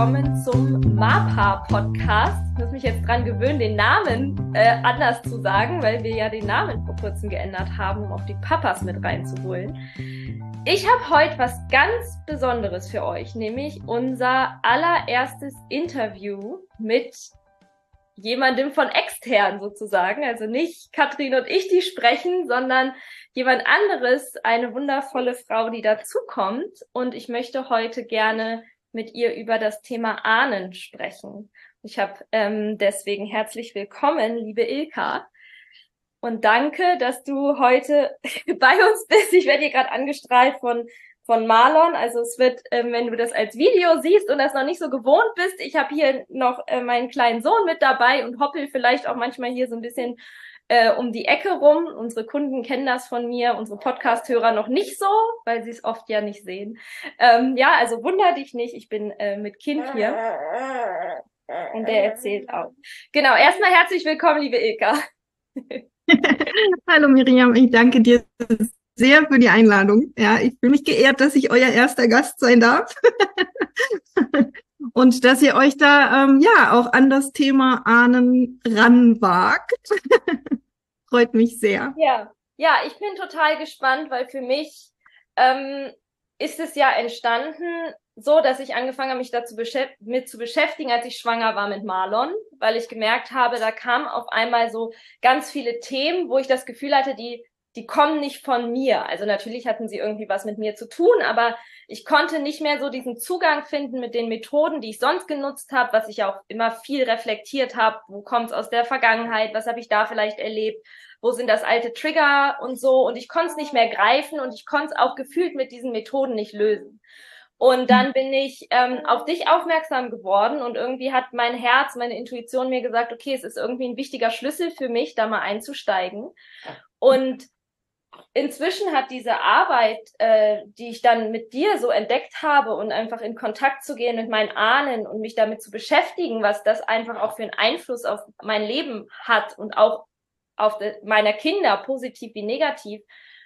willkommen zum MAPA Podcast. Ich muss mich jetzt dran gewöhnen, den Namen äh, anders zu sagen, weil wir ja den Namen vor kurzem geändert haben, um auch die Papas mit reinzuholen. Ich habe heute was ganz Besonderes für euch, nämlich unser allererstes Interview mit jemandem von extern sozusagen. Also nicht Katrin und ich, die sprechen, sondern jemand anderes, eine wundervolle Frau, die dazukommt. Und ich möchte heute gerne mit ihr über das Thema Ahnen sprechen. Ich habe ähm, deswegen herzlich willkommen, liebe Ilka. Und danke, dass du heute bei uns bist. Ich werde hier gerade angestrahlt von von Marlon. Also es wird, ähm, wenn du das als Video siehst und das noch nicht so gewohnt bist, ich habe hier noch äh, meinen kleinen Sohn mit dabei und hoppel vielleicht auch manchmal hier so ein bisschen äh, um die Ecke rum. Unsere Kunden kennen das von mir, unsere Podcast-Hörer noch nicht so, weil sie es oft ja nicht sehen. Ähm, ja, also wunder dich nicht, ich bin äh, mit Kind hier. Und der erzählt auch. Genau, erstmal herzlich willkommen, liebe Ilka. Hallo Miriam, ich danke dir sehr für die Einladung. Ja, ich fühle mich geehrt, dass ich euer erster Gast sein darf. Und dass ihr euch da ähm, ja auch an das Thema Ahnen ranwagt. Freut mich sehr. Ja, ja, ich bin total gespannt, weil für mich ähm, ist es ja entstanden so, dass ich angefangen habe, mich dazu mit zu beschäftigen, als ich schwanger war mit Marlon, weil ich gemerkt habe, da kamen auf einmal so ganz viele Themen, wo ich das Gefühl hatte, die die kommen nicht von mir. Also natürlich hatten sie irgendwie was mit mir zu tun, aber ich konnte nicht mehr so diesen Zugang finden mit den Methoden, die ich sonst genutzt habe, was ich auch immer viel reflektiert habe. Wo kommt es aus der Vergangenheit? Was habe ich da vielleicht erlebt? Wo sind das alte Trigger und so? Und ich konnte es nicht mehr greifen und ich konnte es auch gefühlt mit diesen Methoden nicht lösen. Und dann bin ich ähm, auf dich aufmerksam geworden und irgendwie hat mein Herz, meine Intuition mir gesagt, okay, es ist irgendwie ein wichtiger Schlüssel für mich, da mal einzusteigen. Und inzwischen hat diese Arbeit, äh, die ich dann mit dir so entdeckt habe und einfach in Kontakt zu gehen mit meinen Ahnen und mich damit zu beschäftigen, was das einfach auch für einen Einfluss auf mein Leben hat und auch auf meiner Kinder, positiv wie negativ,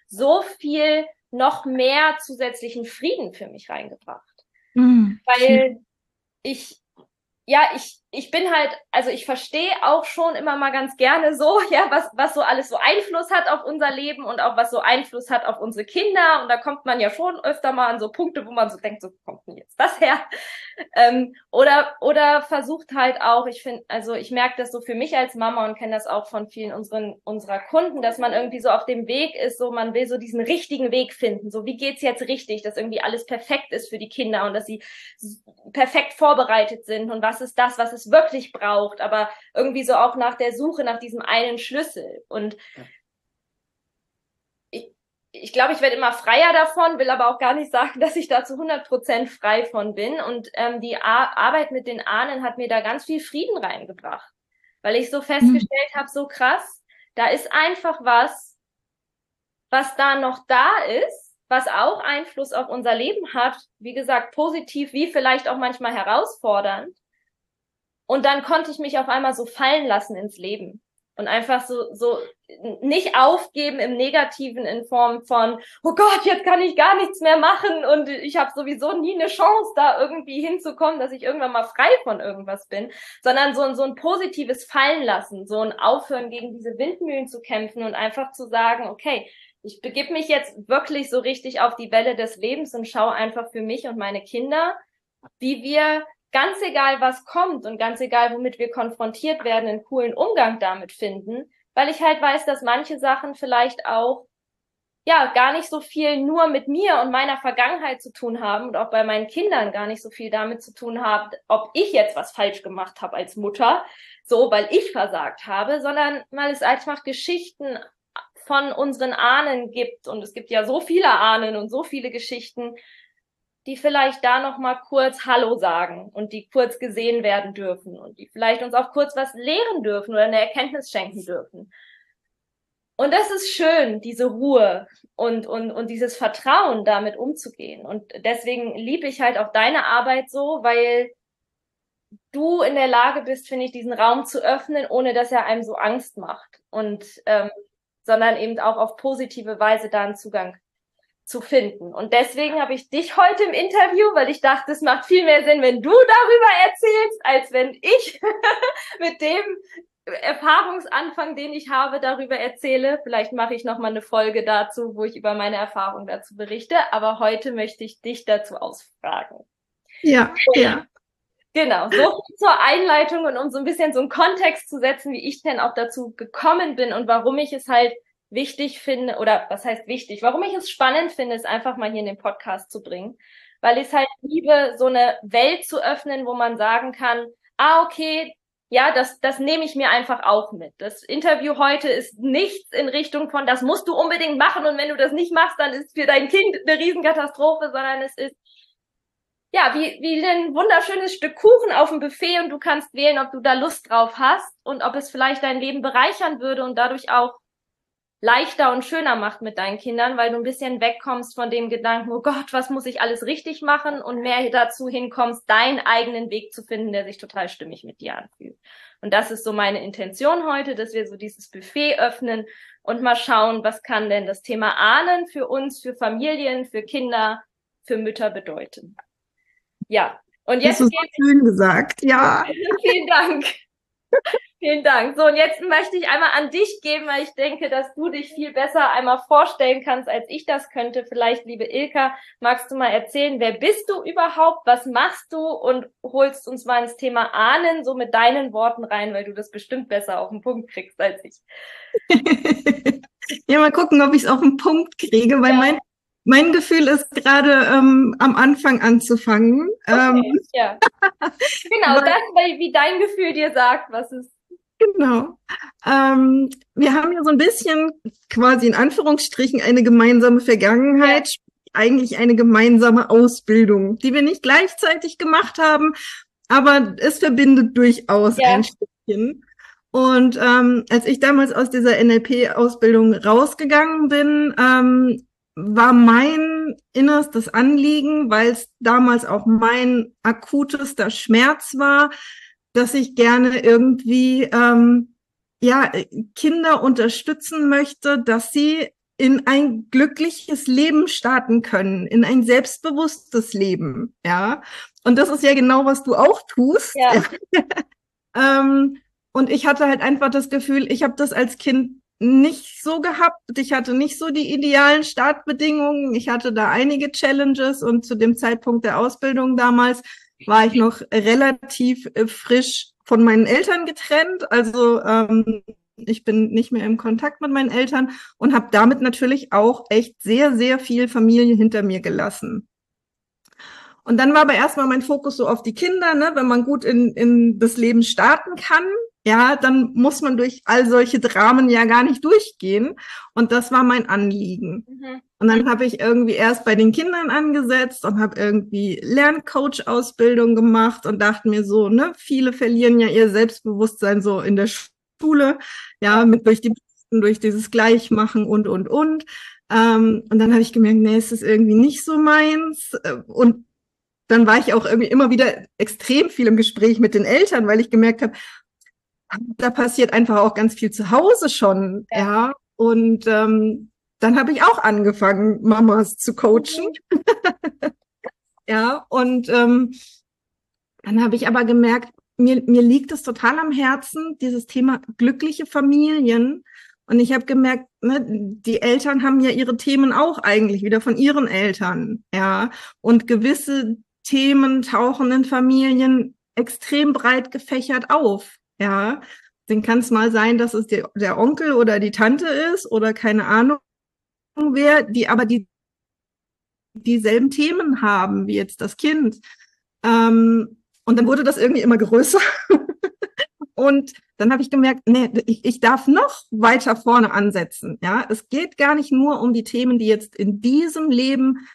so viel noch mehr zusätzlichen Frieden für mich reingebracht. Mhm. Weil ich, ja, ich, ich bin halt, also ich verstehe auch schon immer mal ganz gerne so, ja, was, was so alles so Einfluss hat auf unser Leben und auch was so Einfluss hat auf unsere Kinder. Und da kommt man ja schon öfter mal an so Punkte, wo man so denkt, so kommt denn jetzt das her? Ähm, oder, oder versucht halt auch, ich finde, also ich merke das so für mich als Mama und kenne das auch von vielen unseren, unserer Kunden, dass man irgendwie so auf dem Weg ist, so man will so diesen richtigen Weg finden. So, wie geht's jetzt richtig, dass irgendwie alles perfekt ist für die Kinder und dass sie perfekt vorbereitet sind und was ist das, was es wirklich braucht, aber irgendwie so auch nach der Suche nach diesem einen Schlüssel. Und ich, ich glaube, ich werde immer freier davon, will aber auch gar nicht sagen, dass ich da zu 100 Prozent frei von bin. Und ähm, die Ar Arbeit mit den Ahnen hat mir da ganz viel Frieden reingebracht, weil ich so festgestellt mhm. habe, so krass, da ist einfach was, was da noch da ist, was auch Einfluss auf unser Leben hat, wie gesagt, positiv wie vielleicht auch manchmal herausfordernd. Und dann konnte ich mich auf einmal so fallen lassen ins Leben und einfach so, so nicht aufgeben im Negativen in Form von, oh Gott, jetzt kann ich gar nichts mehr machen und ich habe sowieso nie eine Chance, da irgendwie hinzukommen, dass ich irgendwann mal frei von irgendwas bin, sondern so, so ein positives Fallen lassen, so ein Aufhören gegen diese Windmühlen zu kämpfen und einfach zu sagen, okay, ich begib mich jetzt wirklich so richtig auf die Welle des Lebens und schaue einfach für mich und meine Kinder, wie wir ganz egal, was kommt und ganz egal, womit wir konfrontiert werden, einen coolen Umgang damit finden, weil ich halt weiß, dass manche Sachen vielleicht auch ja gar nicht so viel nur mit mir und meiner Vergangenheit zu tun haben und auch bei meinen Kindern gar nicht so viel damit zu tun haben, ob ich jetzt was falsch gemacht habe als Mutter, so weil ich versagt habe, sondern weil es einfach Geschichten von unseren Ahnen gibt. Und es gibt ja so viele Ahnen und so viele Geschichten, die vielleicht da noch mal kurz Hallo sagen und die kurz gesehen werden dürfen und die vielleicht uns auch kurz was lehren dürfen oder eine Erkenntnis schenken dürfen. Und das ist schön, diese Ruhe und, und, und dieses Vertrauen, damit umzugehen. Und deswegen liebe ich halt auch deine Arbeit so, weil du in der Lage bist, finde ich, diesen Raum zu öffnen, ohne dass er einem so Angst macht. Und ähm, sondern eben auch auf positive Weise da einen Zugang zu finden. Und deswegen habe ich dich heute im Interview, weil ich dachte, es macht viel mehr Sinn, wenn du darüber erzählst, als wenn ich mit dem Erfahrungsanfang, den ich habe, darüber erzähle. Vielleicht mache ich noch mal eine Folge dazu, wo ich über meine Erfahrung dazu berichte. Aber heute möchte ich dich dazu ausfragen. Ja, ja. Genau, so zur Einleitung und um so ein bisschen so einen Kontext zu setzen, wie ich denn auch dazu gekommen bin und warum ich es halt wichtig finde, oder was heißt wichtig, warum ich es spannend finde, es einfach mal hier in den Podcast zu bringen. Weil ich es halt liebe, so eine Welt zu öffnen, wo man sagen kann, ah, okay, ja, das, das nehme ich mir einfach auch mit. Das Interview heute ist nichts in Richtung von, das musst du unbedingt machen und wenn du das nicht machst, dann ist für dein Kind eine Riesenkatastrophe, sondern es ist ja, wie, wie ein wunderschönes Stück Kuchen auf dem Buffet und du kannst wählen, ob du da Lust drauf hast und ob es vielleicht dein Leben bereichern würde und dadurch auch leichter und schöner macht mit deinen Kindern, weil du ein bisschen wegkommst von dem Gedanken, oh Gott, was muss ich alles richtig machen und mehr dazu hinkommst, deinen eigenen Weg zu finden, der sich total stimmig mit dir anfühlt. Und das ist so meine Intention heute, dass wir so dieses Buffet öffnen und mal schauen, was kann denn das Thema Ahnen für uns, für Familien, für Kinder, für Mütter bedeuten. Ja, und jetzt. Das ist schön gesagt, ja. Vielen Dank. Vielen Dank. So, und jetzt möchte ich einmal an dich geben, weil ich denke, dass du dich viel besser einmal vorstellen kannst, als ich das könnte. Vielleicht, liebe Ilka, magst du mal erzählen, wer bist du überhaupt? Was machst du? Und holst uns mal ins Thema Ahnen so mit deinen Worten rein, weil du das bestimmt besser auf den Punkt kriegst als ich. ja, mal gucken, ob ich es auf den Punkt kriege, weil ja. mein mein Gefühl ist gerade ähm, am Anfang anzufangen. Okay, ähm, ja. Genau, das, wie dein Gefühl dir sagt, was ist. Genau. Ähm, wir haben ja so ein bisschen quasi in Anführungsstrichen eine gemeinsame Vergangenheit, ja. eigentlich eine gemeinsame Ausbildung, die wir nicht gleichzeitig gemacht haben, aber es verbindet durchaus ja. ein Stückchen. Und ähm, als ich damals aus dieser NLP-Ausbildung rausgegangen bin, ähm, war mein innerstes Anliegen, weil es damals auch mein akutester Schmerz war, dass ich gerne irgendwie ähm, ja Kinder unterstützen möchte, dass sie in ein glückliches Leben starten können, in ein selbstbewusstes Leben, ja. Und das ist ja genau, was du auch tust. Ja. ähm, und ich hatte halt einfach das Gefühl, ich habe das als Kind nicht so gehabt. Ich hatte nicht so die idealen Startbedingungen. Ich hatte da einige Challenges und zu dem Zeitpunkt der Ausbildung damals war ich noch relativ äh, frisch von meinen Eltern getrennt. Also ähm, ich bin nicht mehr im Kontakt mit meinen Eltern und habe damit natürlich auch echt sehr, sehr viel Familie hinter mir gelassen. Und dann war aber erstmal mein Fokus so auf die Kinder, ne? wenn man gut in, in das Leben starten kann, ja, dann muss man durch all solche Dramen ja gar nicht durchgehen. Und das war mein Anliegen. Mhm. Und dann habe ich irgendwie erst bei den Kindern angesetzt und habe irgendwie Lerncoach-Ausbildung gemacht und dachte mir so, ne, viele verlieren ja ihr Selbstbewusstsein so in der Schule, ja, mit durch die durch dieses Gleichmachen und und und. Ähm, und dann habe ich gemerkt, nee, es ist irgendwie nicht so meins. Und dann war ich auch irgendwie immer wieder extrem viel im Gespräch mit den Eltern, weil ich gemerkt habe, da passiert einfach auch ganz viel zu Hause schon, ja. ja. Und ähm, dann habe ich auch angefangen, Mamas zu coachen. Mhm. ja, und ähm, dann habe ich aber gemerkt, mir, mir liegt es total am Herzen, dieses Thema glückliche Familien. Und ich habe gemerkt, ne, die Eltern haben ja ihre Themen auch eigentlich wieder von ihren Eltern, ja. Und gewisse Themen tauchen in Familien extrem breit gefächert auf. Ja, dann kann es mal sein, dass es der, der Onkel oder die Tante ist oder keine Ahnung wer, die aber die dieselben Themen haben wie jetzt das Kind. Ähm, und dann wurde das irgendwie immer größer. und dann habe ich gemerkt, nee, ich, ich darf noch weiter vorne ansetzen. Ja, es geht gar nicht nur um die Themen, die jetzt in diesem Leben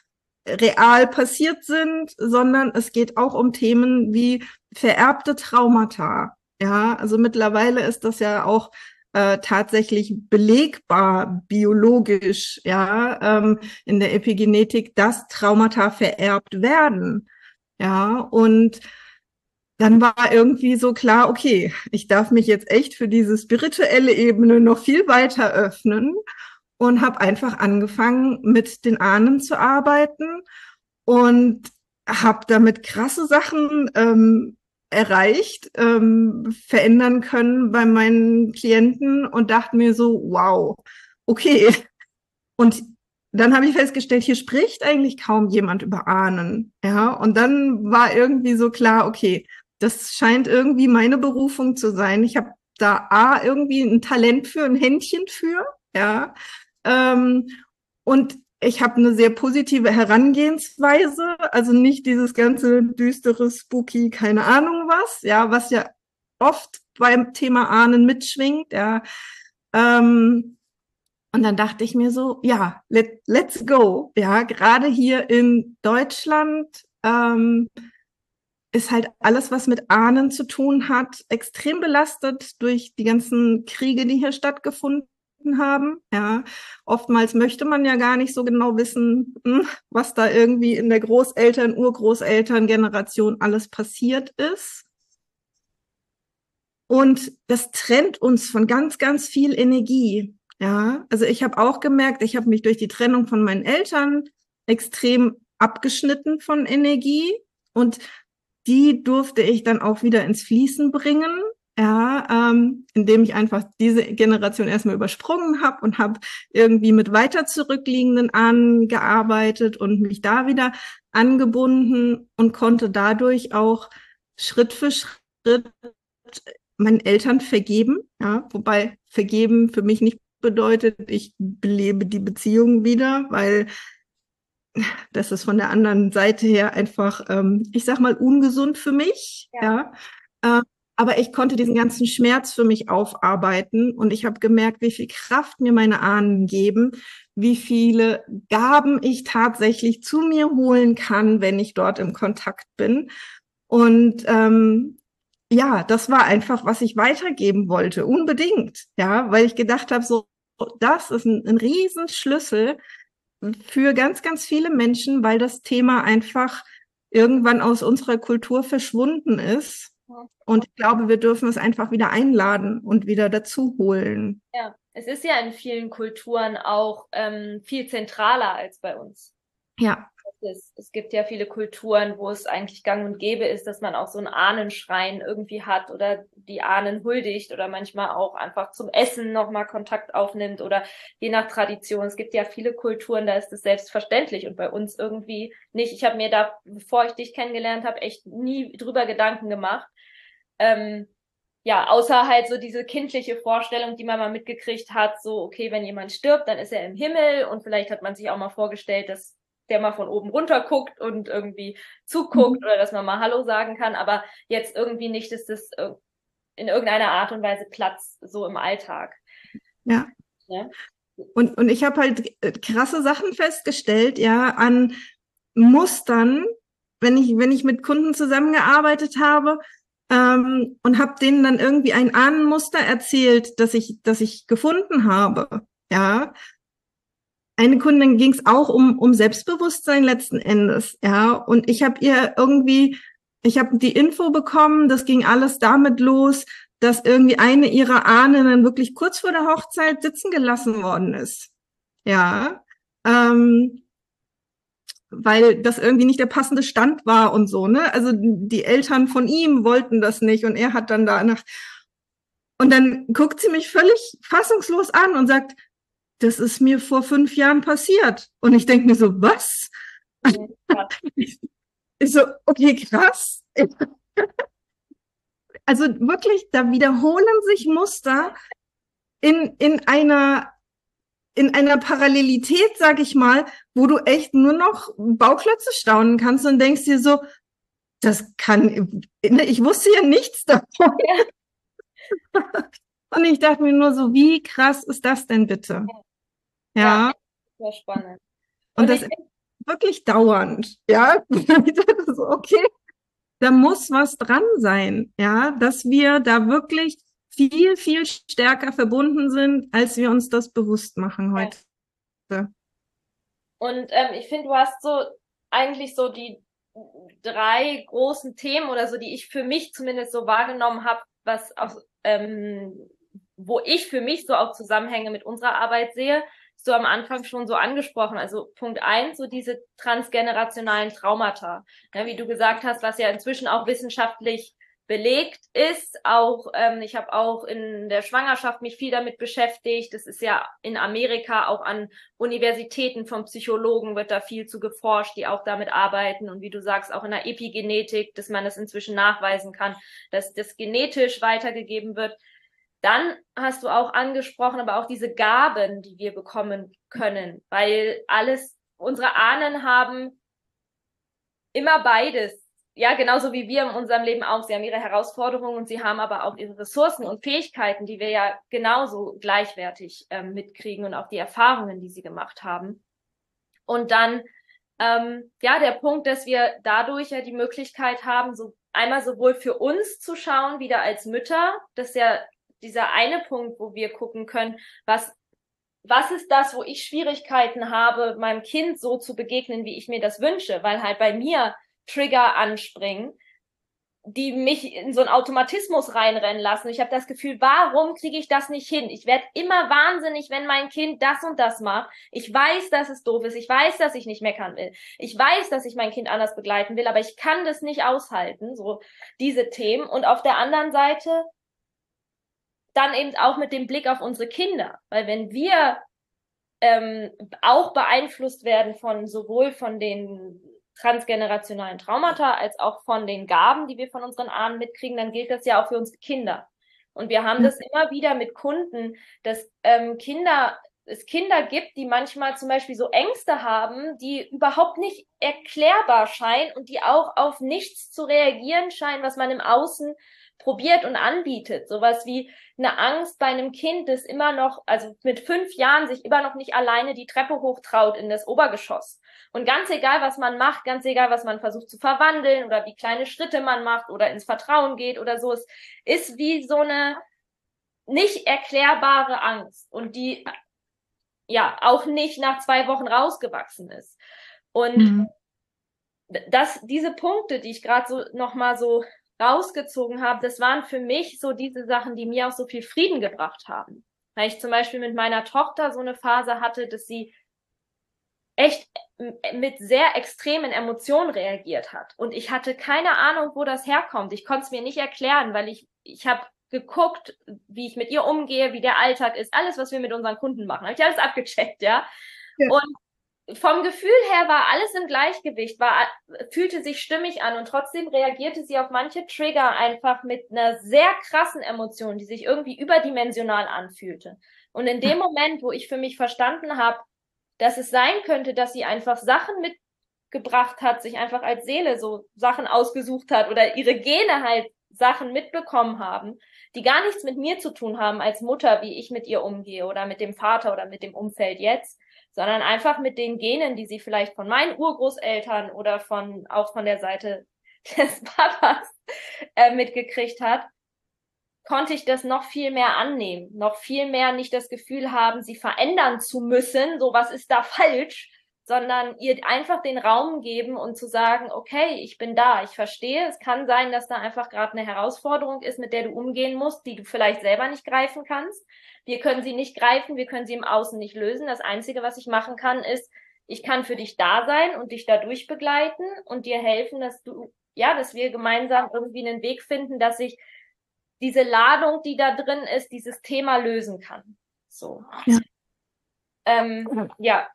real passiert sind, sondern es geht auch um Themen wie vererbte Traumata, ja, also mittlerweile ist das ja auch äh, tatsächlich belegbar biologisch, ja, ähm, in der Epigenetik, dass Traumata vererbt werden. Ja, und dann war irgendwie so klar, okay, ich darf mich jetzt echt für diese spirituelle Ebene noch viel weiter öffnen und habe einfach angefangen, mit den Ahnen zu arbeiten und habe damit krasse Sachen ähm, erreicht, ähm, verändern können bei meinen Klienten und dachte mir so, wow, okay. Und dann habe ich festgestellt, hier spricht eigentlich kaum jemand über Ahnen. Ja, und dann war irgendwie so klar, okay, das scheint irgendwie meine Berufung zu sein. Ich habe da A, irgendwie ein Talent für, ein Händchen für, ja. Ähm, und ich habe eine sehr positive Herangehensweise, also nicht dieses ganze düstere, spooky, keine Ahnung was, ja, was ja oft beim Thema Ahnen mitschwingt, ja. Ähm, und dann dachte ich mir so, ja, let, let's go, ja, gerade hier in Deutschland ähm, ist halt alles, was mit Ahnen zu tun hat, extrem belastet durch die ganzen Kriege, die hier stattgefunden haben. Ja, oftmals möchte man ja gar nicht so genau wissen, hm, was da irgendwie in der Großeltern, Urgroßeltern-Generation alles passiert ist. Und das trennt uns von ganz, ganz viel Energie. Ja, also ich habe auch gemerkt, ich habe mich durch die Trennung von meinen Eltern extrem abgeschnitten von Energie und die durfte ich dann auch wieder ins Fließen bringen. Ja, ähm, indem ich einfach diese Generation erstmal übersprungen habe und habe irgendwie mit weiter zurückliegenden angearbeitet und mich da wieder angebunden und konnte dadurch auch Schritt für Schritt meinen Eltern vergeben. Ja, wobei vergeben für mich nicht bedeutet, ich belebe die Beziehung wieder, weil das ist von der anderen Seite her einfach, ähm, ich sag mal, ungesund für mich. Ja. ja. Äh, aber ich konnte diesen ganzen Schmerz für mich aufarbeiten und ich habe gemerkt, wie viel Kraft mir meine Ahnen geben, wie viele Gaben ich tatsächlich zu mir holen kann, wenn ich dort im Kontakt bin. Und ähm, ja, das war einfach, was ich weitergeben wollte, unbedingt, ja, weil ich gedacht habe, so das ist ein, ein Riesenschlüssel für ganz, ganz viele Menschen, weil das Thema einfach irgendwann aus unserer Kultur verschwunden ist. Und ich glaube, wir dürfen es einfach wieder einladen und wieder dazu holen. Ja, es ist ja in vielen Kulturen auch ähm, viel zentraler als bei uns. Ja es, es gibt ja viele Kulturen, wo es eigentlich gang und gäbe ist, dass man auch so einen Ahnenschrein irgendwie hat oder die Ahnen huldigt oder manchmal auch einfach zum Essen nochmal Kontakt aufnimmt oder je nach Tradition. Es gibt ja viele Kulturen, da ist es selbstverständlich und bei uns irgendwie nicht. Ich habe mir da, bevor ich dich kennengelernt habe, echt nie drüber Gedanken gemacht. Ähm, ja, außer halt so diese kindliche Vorstellung, die man mal mitgekriegt hat, so, okay, wenn jemand stirbt, dann ist er im Himmel und vielleicht hat man sich auch mal vorgestellt, dass der mal von oben runter guckt und irgendwie zuguckt mhm. oder dass man mal Hallo sagen kann, aber jetzt irgendwie nicht, dass das in irgendeiner Art und Weise Platz so im Alltag. Ja. ja? Und, und ich habe halt äh, krasse Sachen festgestellt, ja, an Mustern, wenn ich, wenn ich mit Kunden zusammengearbeitet habe, ähm, und habe denen dann irgendwie ein Ahnenmuster erzählt, das ich, das ich gefunden habe. Ja, eine Kundin ging es auch um, um Selbstbewusstsein letzten Endes, ja. Und ich habe ihr irgendwie, ich habe die Info bekommen, das ging alles damit los, dass irgendwie eine ihrer Ahnen wirklich kurz vor der Hochzeit sitzen gelassen worden ist. Ja. Ähm, weil das irgendwie nicht der passende Stand war und so, ne? Also die Eltern von ihm wollten das nicht und er hat dann danach und dann guckt sie mich völlig fassungslos an und sagt, das ist mir vor fünf Jahren passiert. Und ich denke mir so, was? Ja. ich so, okay, krass. also wirklich, da wiederholen sich Muster in, in einer in einer Parallelität, sag ich mal, wo du echt nur noch Bauklötze staunen kannst und denkst dir so, das kann, ich wusste ja nichts davon. Ja. Und ich dachte mir nur so, wie krass ist das denn bitte? Ja. Ja. Sehr spannend. Und, Und das ist wirklich dauernd. Ja. so, okay. Da muss was dran sein. Ja. Dass wir da wirklich viel, viel stärker verbunden sind, als wir uns das bewusst machen heute. Und ähm, ich finde, du hast so eigentlich so die drei großen Themen oder so, die ich für mich zumindest so wahrgenommen habe, was auch, ähm, wo ich für mich so auch Zusammenhänge mit unserer Arbeit sehe du am Anfang schon so angesprochen. Also Punkt eins, so diese transgenerationalen Traumata. Ja, wie du gesagt hast, was ja inzwischen auch wissenschaftlich belegt ist. Auch ähm, ich habe auch in der Schwangerschaft mich viel damit beschäftigt. Das ist ja in Amerika auch an Universitäten von Psychologen wird da viel zu geforscht, die auch damit arbeiten und wie du sagst auch in der Epigenetik, dass man das inzwischen nachweisen kann, dass das genetisch weitergegeben wird. Dann hast du auch angesprochen, aber auch diese Gaben, die wir bekommen können, weil alles unsere Ahnen haben immer beides ja, genauso wie wir in unserem Leben auch. Sie haben ihre Herausforderungen und sie haben aber auch ihre Ressourcen und Fähigkeiten, die wir ja genauso gleichwertig ähm, mitkriegen und auch die Erfahrungen, die sie gemacht haben. Und dann, ähm, ja, der Punkt, dass wir dadurch ja die Möglichkeit haben, so einmal sowohl für uns zu schauen, wieder als Mütter, das ist ja dieser eine Punkt, wo wir gucken können, was was ist das, wo ich Schwierigkeiten habe, meinem Kind so zu begegnen, wie ich mir das wünsche, weil halt bei mir Trigger anspringen, die mich in so einen Automatismus reinrennen lassen. Ich habe das Gefühl, warum kriege ich das nicht hin? Ich werde immer wahnsinnig, wenn mein Kind das und das macht. Ich weiß, dass es doof ist. Ich weiß, dass ich nicht meckern will. Ich weiß, dass ich mein Kind anders begleiten will, aber ich kann das nicht aushalten, so diese Themen. Und auf der anderen Seite dann eben auch mit dem Blick auf unsere Kinder. Weil wenn wir ähm, auch beeinflusst werden von sowohl von den transgenerationalen Traumata als auch von den Gaben, die wir von unseren Ahnen mitkriegen, dann gilt das ja auch für unsere Kinder. Und wir haben das immer wieder mit Kunden, dass ähm, Kinder es Kinder gibt, die manchmal zum Beispiel so Ängste haben, die überhaupt nicht erklärbar scheinen und die auch auf nichts zu reagieren scheinen, was man im Außen probiert und anbietet. Sowas wie eine Angst bei einem Kind, das immer noch, also mit fünf Jahren sich immer noch nicht alleine die Treppe hochtraut in das Obergeschoss. Und ganz egal, was man macht, ganz egal, was man versucht zu verwandeln oder wie kleine Schritte man macht oder ins Vertrauen geht oder so, es ist wie so eine nicht erklärbare Angst und die ja auch nicht nach zwei Wochen rausgewachsen ist. Und mhm. das, diese Punkte, die ich gerade so nochmal so rausgezogen habe, das waren für mich so diese Sachen, die mir auch so viel Frieden gebracht haben. Weil ich zum Beispiel mit meiner Tochter so eine Phase hatte, dass sie echt mit sehr extremen Emotionen reagiert hat. Und ich hatte keine Ahnung, wo das herkommt. Ich konnte es mir nicht erklären, weil ich, ich habe geguckt, wie ich mit ihr umgehe, wie der Alltag ist, alles, was wir mit unseren Kunden machen. Habe ich alles abgecheckt, ja? ja. Und vom Gefühl her war alles im Gleichgewicht, war, fühlte sich stimmig an und trotzdem reagierte sie auf manche Trigger einfach mit einer sehr krassen Emotion, die sich irgendwie überdimensional anfühlte. Und in dem Moment, wo ich für mich verstanden habe, dass es sein könnte, dass sie einfach Sachen mitgebracht hat, sich einfach als Seele so Sachen ausgesucht hat oder ihre Gene halt Sachen mitbekommen haben, die gar nichts mit mir zu tun haben als Mutter, wie ich mit ihr umgehe oder mit dem Vater oder mit dem Umfeld jetzt, sondern einfach mit den Genen, die sie vielleicht von meinen Urgroßeltern oder von auch von der Seite des Papas äh, mitgekriegt hat, konnte ich das noch viel mehr annehmen, noch viel mehr nicht das Gefühl haben, sie verändern zu müssen, so was ist da falsch, sondern ihr einfach den Raum geben und zu sagen, okay, ich bin da, ich verstehe, es kann sein, dass da einfach gerade eine Herausforderung ist, mit der du umgehen musst, die du vielleicht selber nicht greifen kannst. Wir können sie nicht greifen, wir können sie im Außen nicht lösen. Das Einzige, was ich machen kann, ist, ich kann für dich da sein und dich dadurch begleiten und dir helfen, dass du, ja, dass wir gemeinsam irgendwie einen Weg finden, dass ich diese Ladung, die da drin ist, dieses Thema lösen kann. So. Ja. Ähm, ja.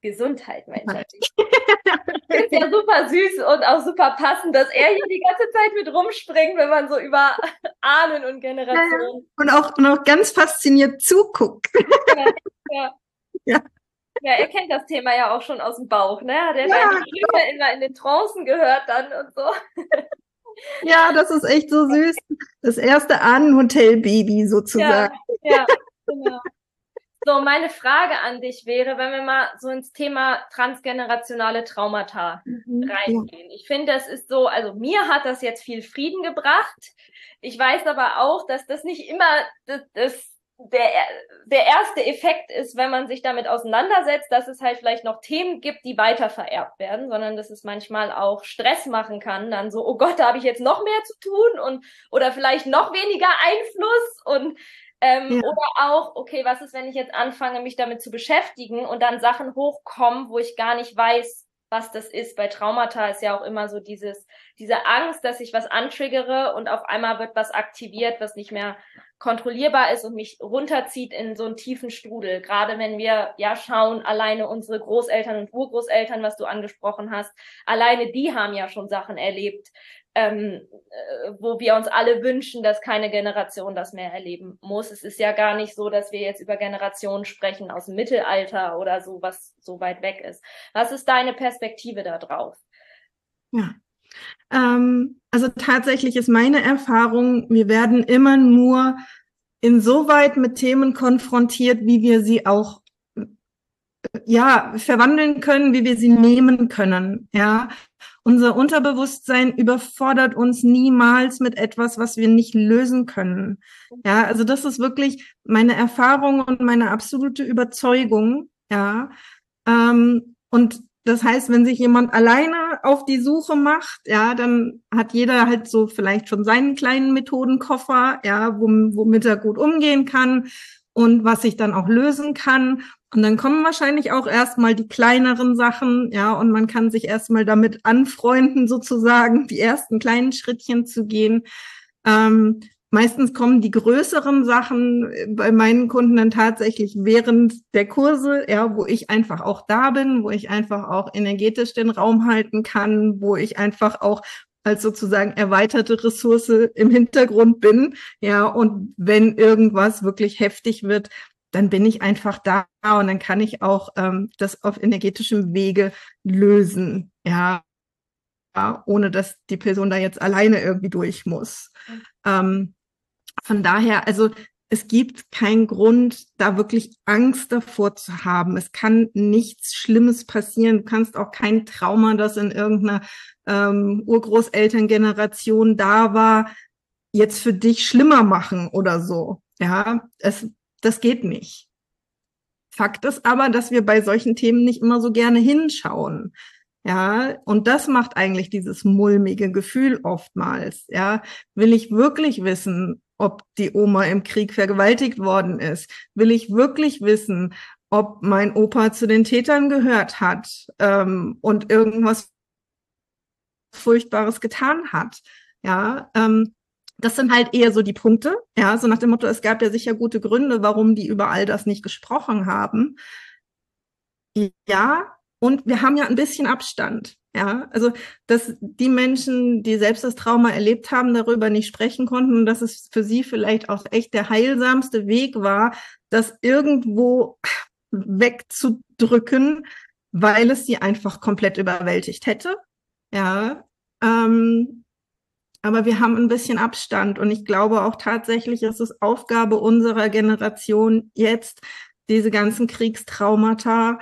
Gesundheit, mein Schatz. ist ja super süß und auch super passend, dass er hier die ganze Zeit mit rumspringt, wenn man so über Ahnen und Generationen. Und auch noch ganz fasziniert zuguckt. ja, ja. ja. Ja, er kennt das Thema ja auch schon aus dem Bauch, ne? Hat er ja, seine Stimme immer in den Trancen gehört dann und so. Ja, das ist echt so süß. Das erste Ahnenhotel-Baby sozusagen. Ja, ja, genau. So, meine Frage an dich wäre, wenn wir mal so ins Thema transgenerationale Traumata mhm, reingehen. Ja. Ich finde, das ist so, also mir hat das jetzt viel Frieden gebracht. Ich weiß aber auch, dass das nicht immer das, das der, der erste Effekt ist, wenn man sich damit auseinandersetzt, dass es halt vielleicht noch Themen gibt, die weiter vererbt werden, sondern dass es manchmal auch Stress machen kann, dann so, oh Gott, da habe ich jetzt noch mehr zu tun und oder vielleicht noch weniger Einfluss und Ähm, ja. Oder auch, okay, was ist, wenn ich jetzt anfange, mich damit zu beschäftigen und dann Sachen hochkommen, wo ich gar nicht weiß, was das ist. Bei Traumata ist ja auch immer so dieses, diese Angst, dass ich was antriggere und auf einmal wird was aktiviert, was nicht mehr kontrollierbar ist und mich runterzieht in so einen tiefen Strudel. Gerade wenn wir ja schauen, alleine unsere Großeltern und Urgroßeltern, was du angesprochen hast, alleine die haben ja schon Sachen erlebt, ähm, äh, wo wir uns alle wünschen, dass keine Generation das mehr erleben muss. Es ist ja gar nicht so, dass wir jetzt über Generationen sprechen aus dem Mittelalter oder so, was so weit weg ist. Was ist deine Perspektive da? Ja. Ähm, also tatsächlich ist meine Erfahrung, wir werden immer nur insoweit mit Themen konfrontiert, wie wir sie auch ja verwandeln können, wie wir sie nehmen können. Ja, unser Unterbewusstsein überfordert uns niemals mit etwas, was wir nicht lösen können. Ja, also das ist wirklich meine Erfahrung und meine absolute Überzeugung. Ja, ähm, und das heißt, wenn sich jemand alleine auf die Suche macht, ja, dann hat jeder halt so vielleicht schon seinen kleinen Methodenkoffer, ja, womit er gut umgehen kann und was sich dann auch lösen kann. Und dann kommen wahrscheinlich auch erstmal die kleineren Sachen, ja, und man kann sich erstmal damit anfreunden, sozusagen, die ersten kleinen Schrittchen zu gehen. Ähm, meistens kommen die größeren Sachen bei meinen Kunden dann tatsächlich während der Kurse, ja, wo ich einfach auch da bin, wo ich einfach auch energetisch den Raum halten kann, wo ich einfach auch als sozusagen erweiterte Ressource im Hintergrund bin, ja, und wenn irgendwas wirklich heftig wird, dann bin ich einfach da und dann kann ich auch ähm, das auf energetischem Wege lösen, ja, ja, ohne dass die Person da jetzt alleine irgendwie durch muss. Mhm. Ähm, von daher, also es gibt keinen Grund, da wirklich Angst davor zu haben. Es kann nichts Schlimmes passieren. Du kannst auch kein Trauma, das in irgendeiner ähm, Urgroßelterngeneration da war, jetzt für dich schlimmer machen oder so. Ja, es das geht nicht. Fakt ist aber, dass wir bei solchen Themen nicht immer so gerne hinschauen. Ja, und das macht eigentlich dieses mulmige Gefühl oftmals. Ja, will ich wirklich wissen, ob die Oma im Krieg vergewaltigt worden ist? Will ich wirklich wissen, ob mein Opa zu den Tätern gehört hat ähm, und irgendwas Furchtbares getan hat? Ja, ähm, das sind halt eher so die Punkte, ja, so nach dem Motto, es gab ja sicher gute Gründe, warum die über all das nicht gesprochen haben. Ja, und wir haben ja ein bisschen Abstand. Ja, also dass die Menschen, die selbst das Trauma erlebt haben, darüber nicht sprechen konnten und dass es für sie vielleicht auch echt der heilsamste Weg war, das irgendwo wegzudrücken, weil es sie einfach komplett überwältigt hätte. Ja, ähm, aber wir haben ein bisschen Abstand und ich glaube auch tatsächlich ist es Aufgabe unserer Generation jetzt, diese ganzen Kriegstraumata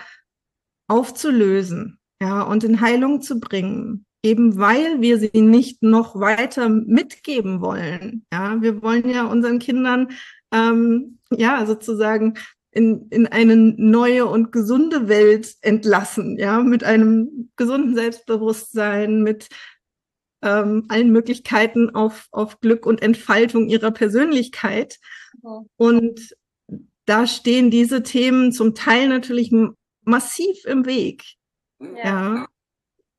aufzulösen, ja, und in Heilung zu bringen. Eben weil wir sie nicht noch weiter mitgeben wollen. Ja, wir wollen ja unseren Kindern ähm, ja sozusagen in, in eine neue und gesunde Welt entlassen, ja, mit einem gesunden Selbstbewusstsein, mit ähm, allen Möglichkeiten auf, auf Glück und Entfaltung ihrer Persönlichkeit. Und da stehen diese Themen zum Teil natürlich massiv im Weg. Ja. ja.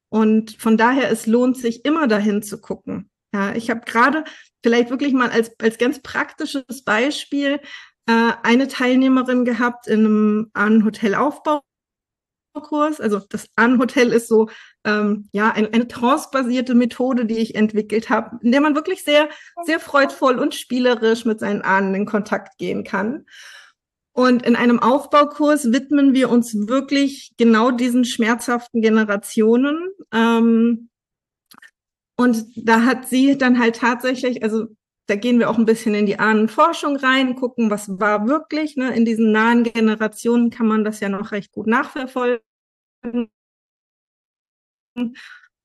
Und von daher, es lohnt sich immer dahin zu gucken. Ja, ich habe gerade vielleicht wirklich mal als, als ganz praktisches Beispiel äh, eine Teilnehmerin gehabt in einem, einem Hotelaufbau Kurs. Also das An-Hotel ist so ähm, ja ein, eine trance-basierte Methode, die ich entwickelt habe, in der man wirklich sehr sehr freudvoll und spielerisch mit seinen Ahnen in Kontakt gehen kann. Und in einem Aufbaukurs widmen wir uns wirklich genau diesen schmerzhaften Generationen. Ähm, und da hat sie dann halt tatsächlich, also da gehen wir auch ein bisschen in die Ahnenforschung rein, gucken, was war wirklich. Ne? In diesen nahen Generationen kann man das ja noch recht gut nachverfolgen.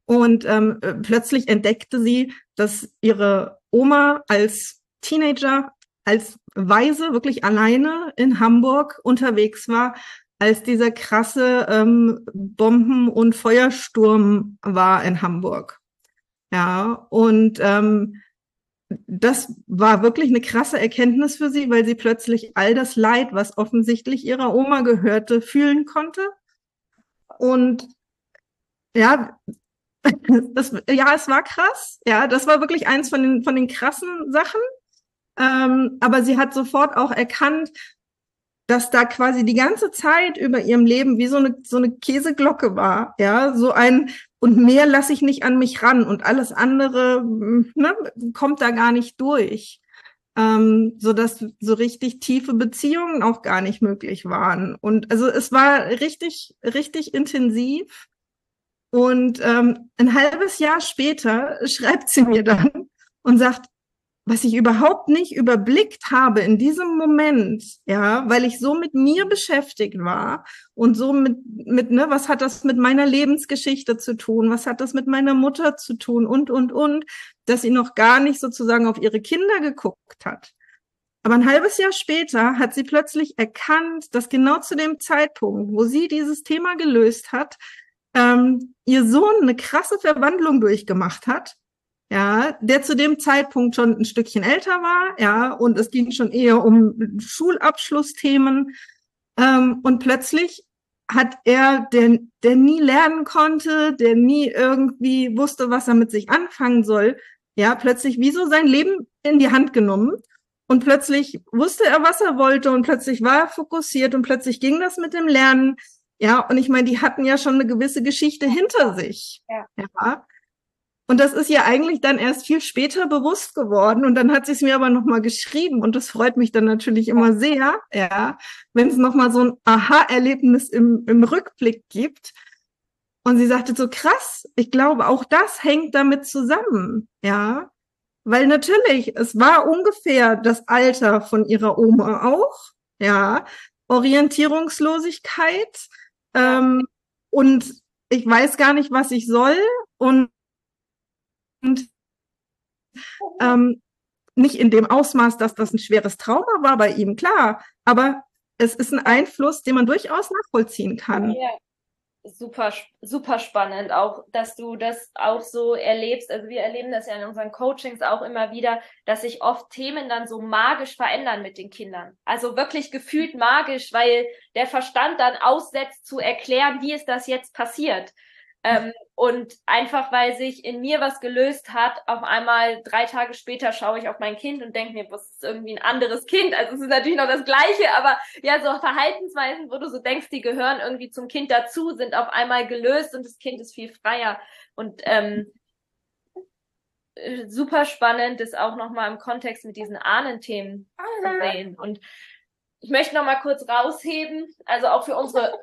Und ähm, plötzlich entdeckte sie, dass ihre Oma als Teenager, als Weise wirklich alleine in Hamburg unterwegs war, als dieser krasse ähm, Bomben- und Feuersturm war in Hamburg. Ja, und ähm, das war wirklich eine krasse Erkenntnis für sie, weil sie plötzlich all das Leid, was offensichtlich ihrer Oma gehörte, fühlen konnte. Und ja, das, ja, es war krass. Ja, das war wirklich eins von den, von den krassen Sachen. Ähm, aber sie hat sofort auch erkannt, dass da quasi die ganze Zeit über ihrem Leben wie so eine, so eine Käseglocke war. Ja, so ein, und mehr lasse ich nicht an mich ran und alles andere ne, kommt da gar nicht durch. Ähm, so dass so richtig tiefe Beziehungen auch gar nicht möglich waren. Und also es war richtig, richtig intensiv. Und ähm, ein halbes Jahr später schreibt sie mir dann und sagt, was ich überhaupt nicht überblickt habe in diesem Moment, ja, weil ich so mit mir beschäftigt war und so mit, mit, ne, was hat das mit meiner Lebensgeschichte zu tun? Was hat das mit meiner Mutter zu tun? Und, und, und, dass sie noch gar nicht sozusagen auf ihre Kinder geguckt hat. Aber ein halbes Jahr später hat sie plötzlich erkannt, dass genau zu dem Zeitpunkt, wo sie dieses Thema gelöst hat, ähm, ihr Sohn eine krasse Verwandlung durchgemacht hat ja, der zu dem Zeitpunkt schon ein Stückchen älter war, ja, und es ging schon eher um Schulabschlussthemen. Ähm, und plötzlich hat er, der, der nie lernen konnte, der nie irgendwie wusste, was er mit sich anfangen soll, ja, plötzlich wie so sein Leben in die Hand genommen. Und plötzlich wusste er, was er wollte und plötzlich war er fokussiert und plötzlich ging das mit dem Lernen. Ja, und ich meine, die hatten ja schon eine gewisse Geschichte hinter sich. Ja. ja. Und das ist ja eigentlich dann erst viel später bewusst geworden. Und dann hat sie es mir aber nochmal geschrieben. Und das freut mich dann natürlich immer sehr, ja, wenn es nochmal so ein Aha-Erlebnis im, im Rückblick gibt. Und sie sagte so krass, ich glaube, auch das hängt damit zusammen, ja. Weil natürlich, es war ungefähr das Alter von ihrer Oma auch, ja. Orientierungslosigkeit. Ähm, und ich weiß gar nicht, was ich soll. Und und ähm, nicht in dem Ausmaß, dass das ein schweres Trauma war bei ihm, klar, aber es ist ein Einfluss, den man durchaus nachvollziehen kann. Ja. Super, super spannend, auch dass du das auch so erlebst. Also wir erleben das ja in unseren Coachings auch immer wieder, dass sich oft Themen dann so magisch verändern mit den Kindern. Also wirklich gefühlt magisch, weil der Verstand dann aussetzt zu erklären, wie ist das jetzt passiert. Ähm, und einfach, weil sich in mir was gelöst hat, auf einmal drei Tage später schaue ich auf mein Kind und denke mir, was ist irgendwie ein anderes Kind? Also es ist natürlich noch das Gleiche, aber ja, so Verhaltensweisen, wo du so denkst, die gehören irgendwie zum Kind dazu, sind auf einmal gelöst und das Kind ist viel freier. Und ähm, super spannend ist auch nochmal im Kontext mit diesen Ahnenthemen zu sehen. Und ich möchte noch mal kurz rausheben, also auch für unsere,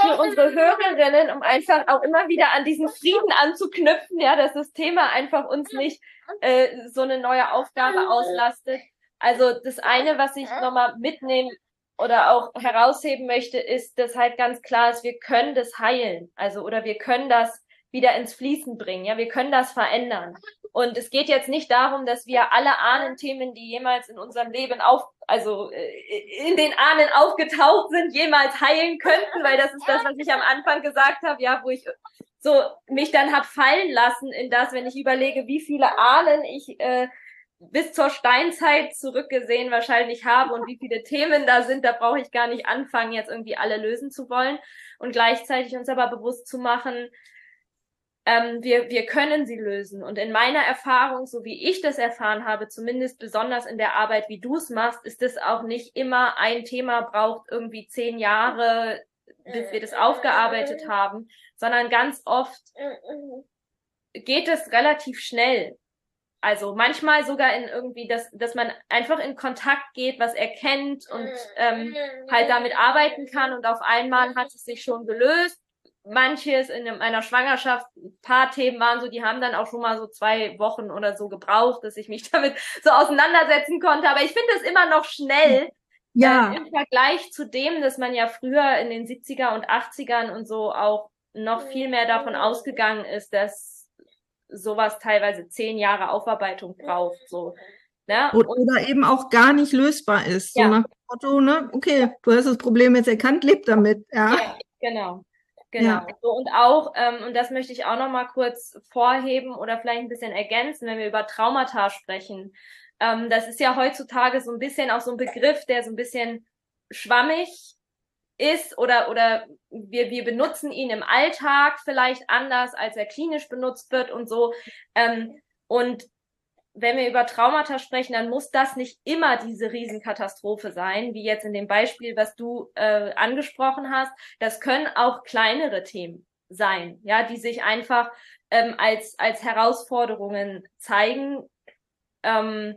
für unsere Hörerinnen, um einfach auch immer wieder an diesen Frieden anzuknüpfen, ja, dass das Thema einfach uns nicht äh, so eine neue Aufgabe auslastet. Also das eine, was ich noch mal mitnehmen oder auch herausheben möchte, ist, dass halt ganz klar ist, wir können das heilen, also oder wir können das wieder ins Fließen bringen, ja, wir können das verändern. Und es geht jetzt nicht darum, dass wir alle Ahnenthemen, die jemals in unserem Leben auf, also äh, in den Ahnen aufgetaucht sind, jemals heilen könnten, weil das ist das, was ich am Anfang gesagt habe, ja, wo ich so mich dann hab fallen lassen in das, wenn ich überlege, wie viele Ahnen ich äh, bis zur Steinzeit zurückgesehen wahrscheinlich habe und wie viele Themen da sind, da brauche ich gar nicht anfangen, jetzt irgendwie alle lösen zu wollen und gleichzeitig uns aber bewusst zu machen, ähm, wir, wir können sie lösen. Und in meiner Erfahrung, so wie ich das erfahren habe, zumindest besonders in der Arbeit, wie du es machst, ist es auch nicht immer ein Thema braucht irgendwie zehn Jahre, bis wir das aufgearbeitet haben, sondern ganz oft geht es relativ schnell. Also manchmal sogar in irgendwie, dass, dass man einfach in Kontakt geht, was erkennt und ähm, halt damit arbeiten kann und auf einmal hat es sich schon gelöst manches in einer Schwangerschaft, ein paar Themen waren so, die haben dann auch schon mal so zwei Wochen oder so gebraucht, dass ich mich damit so auseinandersetzen konnte. Aber ich finde es immer noch schnell. Ja. Äh, Im Vergleich zu dem, dass man ja früher in den 70er und 80ern und so auch noch viel mehr davon ausgegangen ist, dass sowas teilweise zehn Jahre Aufarbeitung braucht, so. Ne? Oder, oder eben auch gar nicht lösbar ist. Ja. So nach dem Motto, ne, okay, du hast das Problem jetzt erkannt, leb damit, ja. ja genau. Genau. Ja. So, und auch, ähm, und das möchte ich auch noch mal kurz vorheben oder vielleicht ein bisschen ergänzen, wenn wir über Traumata sprechen. Ähm, das ist ja heutzutage so ein bisschen auch so ein Begriff, der so ein bisschen schwammig ist oder, oder wir, wir benutzen ihn im Alltag vielleicht anders, als er klinisch benutzt wird und so. Ähm, und wenn wir über Traumata sprechen, dann muss das nicht immer diese Riesenkatastrophe sein, wie jetzt in dem Beispiel, was du äh, angesprochen hast. Das können auch kleinere Themen sein, ja, die sich einfach ähm, als als Herausforderungen zeigen. Ähm,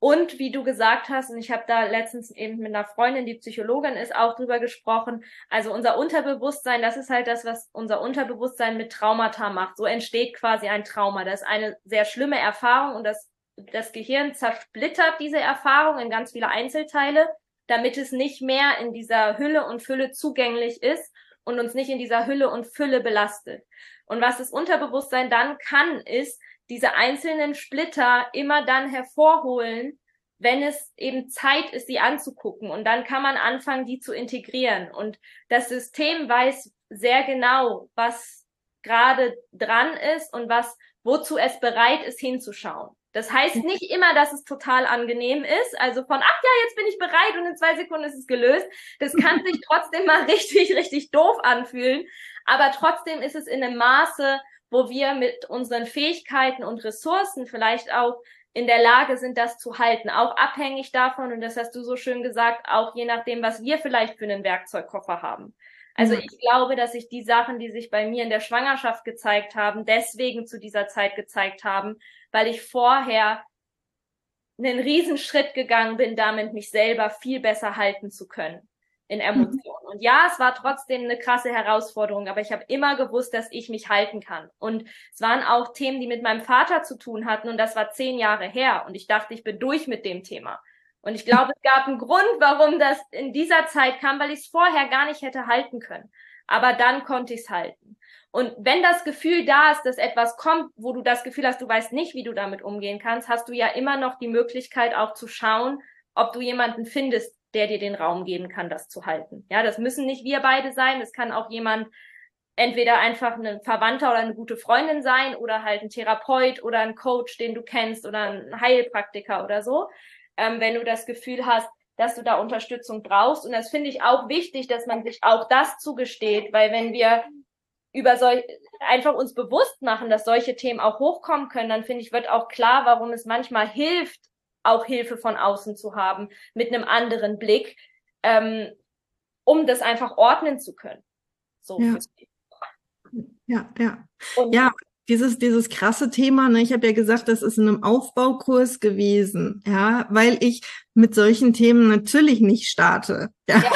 und wie du gesagt hast, und ich habe da letztens eben mit einer Freundin, die Psychologin ist, auch drüber gesprochen. Also unser Unterbewusstsein, das ist halt das, was unser Unterbewusstsein mit Traumata macht. So entsteht quasi ein Trauma. Das ist eine sehr schlimme Erfahrung und das, das Gehirn zersplittert diese Erfahrung in ganz viele Einzelteile, damit es nicht mehr in dieser Hülle und Fülle zugänglich ist und uns nicht in dieser Hülle und Fülle belastet. Und was das Unterbewusstsein dann kann, ist, diese einzelnen Splitter immer dann hervorholen, wenn es eben Zeit ist, sie anzugucken. Und dann kann man anfangen, die zu integrieren. Und das System weiß sehr genau, was gerade dran ist und was, wozu es bereit ist, hinzuschauen. Das heißt mhm. nicht immer, dass es total angenehm ist. Also von, ach ja, jetzt bin ich bereit und in zwei Sekunden ist es gelöst. Das kann sich trotzdem mal richtig, richtig doof anfühlen. Aber trotzdem ist es in einem Maße, wo wir mit unseren Fähigkeiten und Ressourcen vielleicht auch in der Lage sind, das zu halten, auch abhängig davon, und das hast du so schön gesagt, auch je nachdem, was wir vielleicht für einen Werkzeugkoffer haben. Also ich glaube, dass sich die Sachen, die sich bei mir in der Schwangerschaft gezeigt haben, deswegen zu dieser Zeit gezeigt haben, weil ich vorher einen Riesenschritt gegangen bin, damit mich selber viel besser halten zu können in mhm. Emotionen. Und ja, es war trotzdem eine krasse Herausforderung, aber ich habe immer gewusst, dass ich mich halten kann. Und es waren auch Themen, die mit meinem Vater zu tun hatten und das war zehn Jahre her und ich dachte, ich bin durch mit dem Thema. Und ich glaube, es gab einen Grund, warum das in dieser Zeit kam, weil ich es vorher gar nicht hätte halten können. Aber dann konnte ich es halten. Und wenn das Gefühl da ist, dass etwas kommt, wo du das Gefühl hast, du weißt nicht, wie du damit umgehen kannst, hast du ja immer noch die Möglichkeit auch zu schauen, ob du jemanden findest, der dir den Raum geben kann, das zu halten. Ja, das müssen nicht wir beide sein. Es kann auch jemand entweder einfach ein Verwandter oder eine gute Freundin sein oder halt ein Therapeut oder ein Coach, den du kennst oder ein Heilpraktiker oder so. Ähm, wenn du das Gefühl hast, dass du da Unterstützung brauchst. Und das finde ich auch wichtig, dass man sich auch das zugesteht, weil wenn wir über solch einfach uns bewusst machen, dass solche Themen auch hochkommen können, dann finde ich, wird auch klar, warum es manchmal hilft, auch Hilfe von außen zu haben, mit einem anderen Blick, ähm, um das einfach ordnen zu können. So. Ja, ja. Ja, ja dieses, dieses krasse Thema, ne, ich habe ja gesagt, das ist in einem Aufbaukurs gewesen, ja, weil ich mit solchen Themen natürlich nicht starte. Ja. ja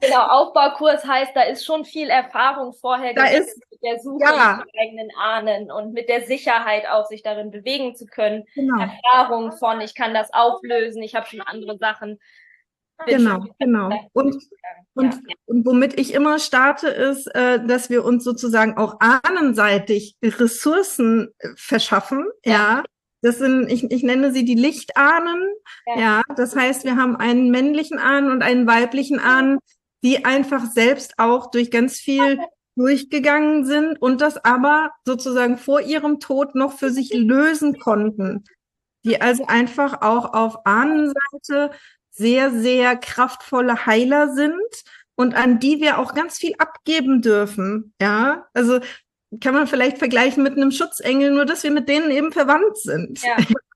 genau, Aufbaukurs heißt, da ist schon viel Erfahrung vorher da ist, mit der Suche ja. nach eigenen Ahnen und mit der Sicherheit auch, sich darin bewegen zu können. Genau. Erfahrung von, ich kann das auflösen, ich habe schon andere Sachen Genau, genau. Und, und, ja. und womit ich immer starte, ist, äh, dass wir uns sozusagen auch ahnenseitig Ressourcen äh, verschaffen. Ja. ja. Das sind, ich, ich nenne sie die Lichtahnen. Ja. ja. Das heißt, wir haben einen männlichen Ahnen und einen weiblichen Ahnen, die einfach selbst auch durch ganz viel durchgegangen sind und das aber sozusagen vor ihrem Tod noch für sich lösen konnten. Die also einfach auch auf Ahnenseite sehr, sehr kraftvolle Heiler sind und an die wir auch ganz viel abgeben dürfen. Ja, also kann man vielleicht vergleichen mit einem Schutzengel, nur dass wir mit denen eben verwandt sind. Ja.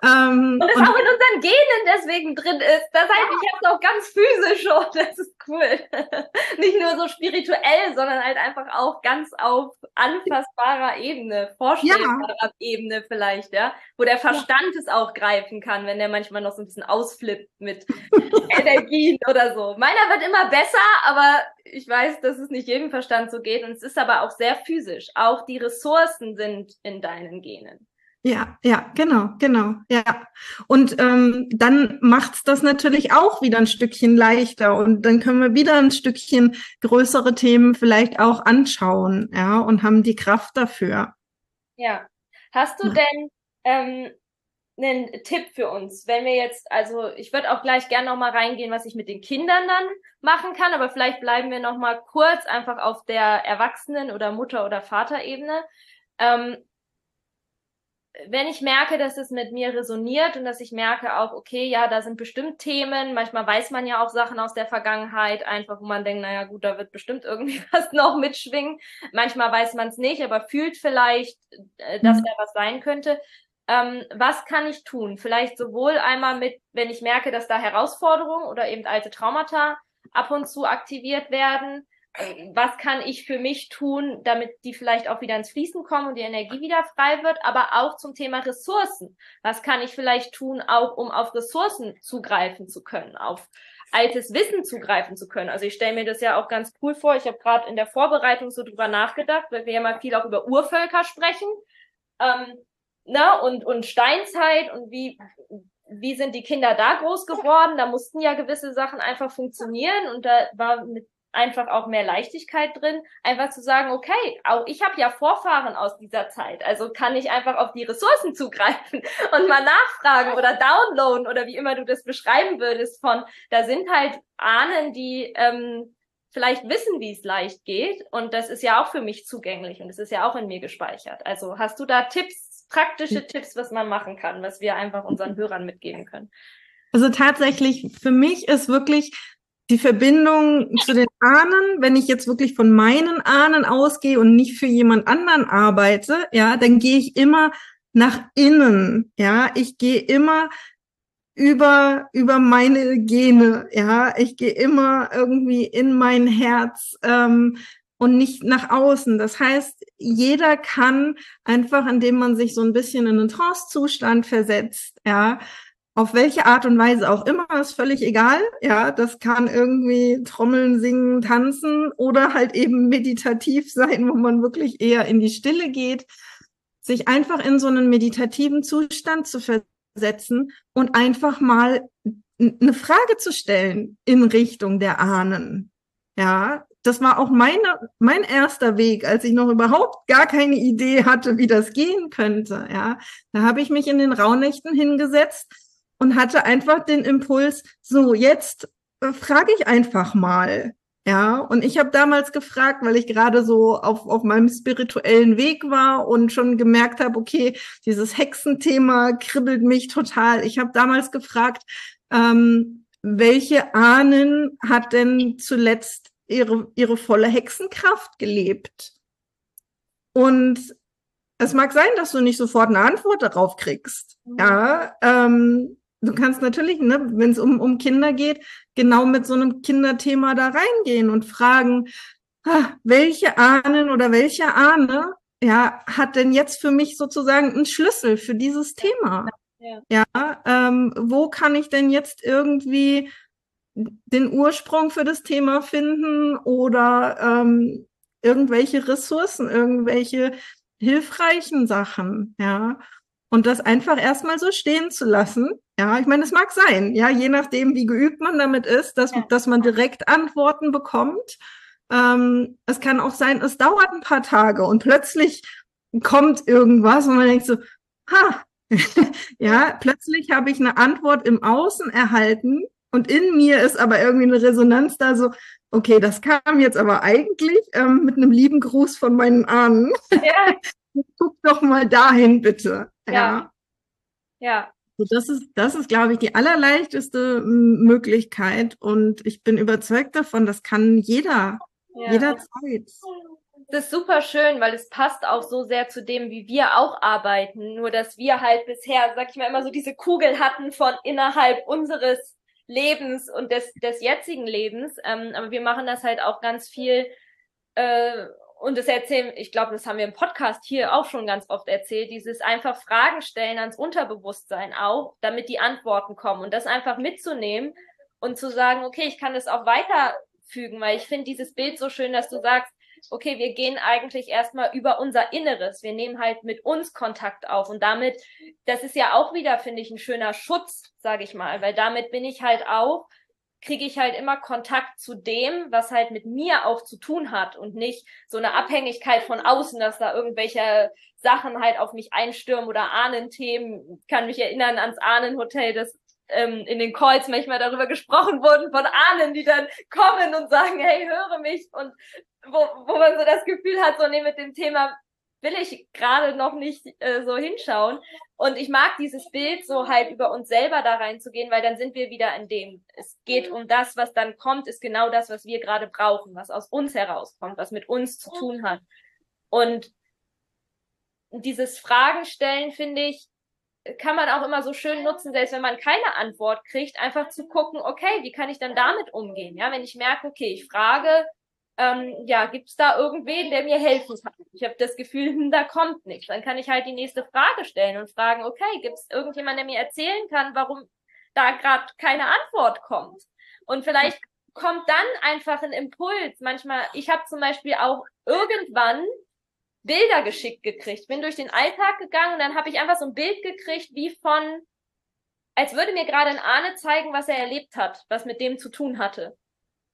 Ähm, und es auch in unseren Genen deswegen drin ist. Das heißt, ich habe es auch ganz physisch schon. Das ist cool. Nicht nur so spirituell, sondern halt einfach auch ganz auf anfassbarer Ebene, vorstellbarer ja. Ebene vielleicht, ja. Wo der Verstand ja. es auch greifen kann, wenn der manchmal noch so ein bisschen ausflippt mit Energien oder so. Meiner wird immer besser, aber ich weiß, dass es nicht jedem Verstand so geht. Und es ist aber auch sehr physisch. Auch die Ressourcen sind in deinen Genen. Ja, ja, genau, genau, ja. Und ähm, dann macht's das natürlich auch wieder ein Stückchen leichter und dann können wir wieder ein Stückchen größere Themen vielleicht auch anschauen, ja, und haben die Kraft dafür. Ja. Hast du denn ähm, einen Tipp für uns, wenn wir jetzt, also ich würde auch gleich gerne nochmal reingehen, was ich mit den Kindern dann machen kann, aber vielleicht bleiben wir nochmal kurz einfach auf der Erwachsenen- oder Mutter- oder Vaterebene. Ähm, wenn ich merke, dass es mit mir resoniert und dass ich merke auch, okay, ja, da sind bestimmt Themen, manchmal weiß man ja auch Sachen aus der Vergangenheit, einfach wo man denkt, naja gut, da wird bestimmt irgendwie was noch mitschwingen. Manchmal weiß man es nicht, aber fühlt vielleicht, äh, dass mhm. da was sein könnte. Ähm, was kann ich tun? Vielleicht sowohl einmal mit, wenn ich merke, dass da Herausforderungen oder eben alte Traumata ab und zu aktiviert werden, was kann ich für mich tun, damit die vielleicht auch wieder ins Fließen kommen und die Energie wieder frei wird, aber auch zum Thema Ressourcen. Was kann ich vielleicht tun, auch um auf Ressourcen zugreifen zu können, auf altes Wissen zugreifen zu können. Also ich stelle mir das ja auch ganz cool vor. Ich habe gerade in der Vorbereitung so drüber nachgedacht, weil wir ja mal viel auch über Urvölker sprechen. Ähm, ne? und, und Steinzeit und wie, wie sind die Kinder da groß geworden? Da mussten ja gewisse Sachen einfach funktionieren und da war mit einfach auch mehr Leichtigkeit drin, einfach zu sagen, okay, auch ich habe ja Vorfahren aus dieser Zeit, also kann ich einfach auf die Ressourcen zugreifen und mal nachfragen oder downloaden oder wie immer du das beschreiben würdest von, da sind halt Ahnen, die ähm, vielleicht wissen, wie es leicht geht und das ist ja auch für mich zugänglich und es ist ja auch in mir gespeichert. Also hast du da Tipps, praktische Tipps, was man machen kann, was wir einfach unseren Hörern mitgeben können? Also tatsächlich, für mich ist wirklich die Verbindung zu den Ahnen, wenn ich jetzt wirklich von meinen Ahnen ausgehe und nicht für jemand anderen arbeite, ja, dann gehe ich immer nach innen, ja, ich gehe immer über über meine Gene, ja, ich gehe immer irgendwie in mein Herz ähm, und nicht nach außen. Das heißt, jeder kann einfach, indem man sich so ein bisschen in einen Trance-Zustand versetzt, ja, auf welche Art und Weise auch immer, ist völlig egal. Ja, das kann irgendwie Trommeln, Singen, Tanzen oder halt eben meditativ sein, wo man wirklich eher in die Stille geht, sich einfach in so einen meditativen Zustand zu versetzen und einfach mal eine Frage zu stellen in Richtung der Ahnen. Ja, das war auch meine, mein erster Weg, als ich noch überhaupt gar keine Idee hatte, wie das gehen könnte. Ja, da habe ich mich in den Rauhnächten hingesetzt und hatte einfach den Impuls, so jetzt äh, frage ich einfach mal. Ja, und ich habe damals gefragt, weil ich gerade so auf, auf meinem spirituellen Weg war und schon gemerkt habe, okay, dieses Hexenthema kribbelt mich total. Ich habe damals gefragt, ähm, welche Ahnen hat denn zuletzt ihre, ihre volle Hexenkraft gelebt? Und es mag sein, dass du nicht sofort eine Antwort darauf kriegst. Mhm. Ja, ähm, du kannst natürlich, ne, wenn es um, um Kinder geht, genau mit so einem Kinderthema da reingehen und fragen, ah, welche Ahnen oder welche Ahne ja, hat denn jetzt für mich sozusagen einen Schlüssel für dieses Thema? Ja, ja ähm, wo kann ich denn jetzt irgendwie den Ursprung für das Thema finden oder ähm, irgendwelche Ressourcen, irgendwelche hilfreichen Sachen, ja. Und das einfach erstmal so stehen zu lassen. Ja, ich meine, es mag sein, ja, je nachdem, wie geübt man damit ist, dass, ja. dass man direkt Antworten bekommt. Ähm, es kann auch sein, es dauert ein paar Tage und plötzlich kommt irgendwas und man denkt so, ha, ja, plötzlich habe ich eine Antwort im Außen erhalten und in mir ist aber irgendwie eine Resonanz da so, okay, das kam jetzt aber eigentlich ähm, mit einem lieben Gruß von meinen Ahnen. Ja. Guck doch mal dahin, bitte. Ja. Ja. Das ist, das ist, glaube ich, die allerleichteste Möglichkeit. Und ich bin überzeugt davon, das kann jeder, ja. jederzeit. Das ist super schön, weil es passt auch so sehr zu dem, wie wir auch arbeiten. Nur, dass wir halt bisher, sag ich mal, immer so diese Kugel hatten von innerhalb unseres Lebens und des, des jetzigen Lebens. Ähm, aber wir machen das halt auch ganz viel äh, und das erzählen, ich glaube, das haben wir im Podcast hier auch schon ganz oft erzählt, dieses einfach Fragen stellen ans Unterbewusstsein auch, damit die Antworten kommen und das einfach mitzunehmen und zu sagen, okay, ich kann das auch weiterfügen, weil ich finde dieses Bild so schön, dass du sagst, okay, wir gehen eigentlich erstmal über unser Inneres. Wir nehmen halt mit uns Kontakt auf und damit, das ist ja auch wieder, finde ich, ein schöner Schutz, sage ich mal, weil damit bin ich halt auch kriege ich halt immer Kontakt zu dem, was halt mit mir auch zu tun hat und nicht so eine Abhängigkeit von außen, dass da irgendwelche Sachen halt auf mich einstürmen oder Ahnenthemen. Ich kann mich erinnern ans Ahnenhotel, das ähm, in den Calls manchmal darüber gesprochen wurden von Ahnen, die dann kommen und sagen, hey, höre mich und wo, wo man so das Gefühl hat, so nee, mit dem Thema will ich gerade noch nicht äh, so hinschauen. Und ich mag dieses Bild so halt über uns selber da reinzugehen, weil dann sind wir wieder in dem. Es geht um das, was dann kommt, ist genau das, was wir gerade brauchen, was aus uns herauskommt, was mit uns zu tun hat. Und dieses Fragen stellen, finde ich, kann man auch immer so schön nutzen, selbst wenn man keine Antwort kriegt, einfach zu gucken, okay, wie kann ich dann damit umgehen? Ja, wenn ich merke, okay, ich frage, ähm, ja, gibt es da irgendwen, der mir helfen kann? Ich habe das Gefühl, hm, da kommt nichts. Dann kann ich halt die nächste Frage stellen und fragen, okay, gibt es irgendjemand, der mir erzählen kann, warum da gerade keine Antwort kommt? Und vielleicht kommt dann einfach ein Impuls. Manchmal, ich habe zum Beispiel auch irgendwann Bilder geschickt gekriegt. Bin durch den Alltag gegangen und dann habe ich einfach so ein Bild gekriegt, wie von, als würde mir gerade ein Ahne zeigen, was er erlebt hat, was mit dem zu tun hatte.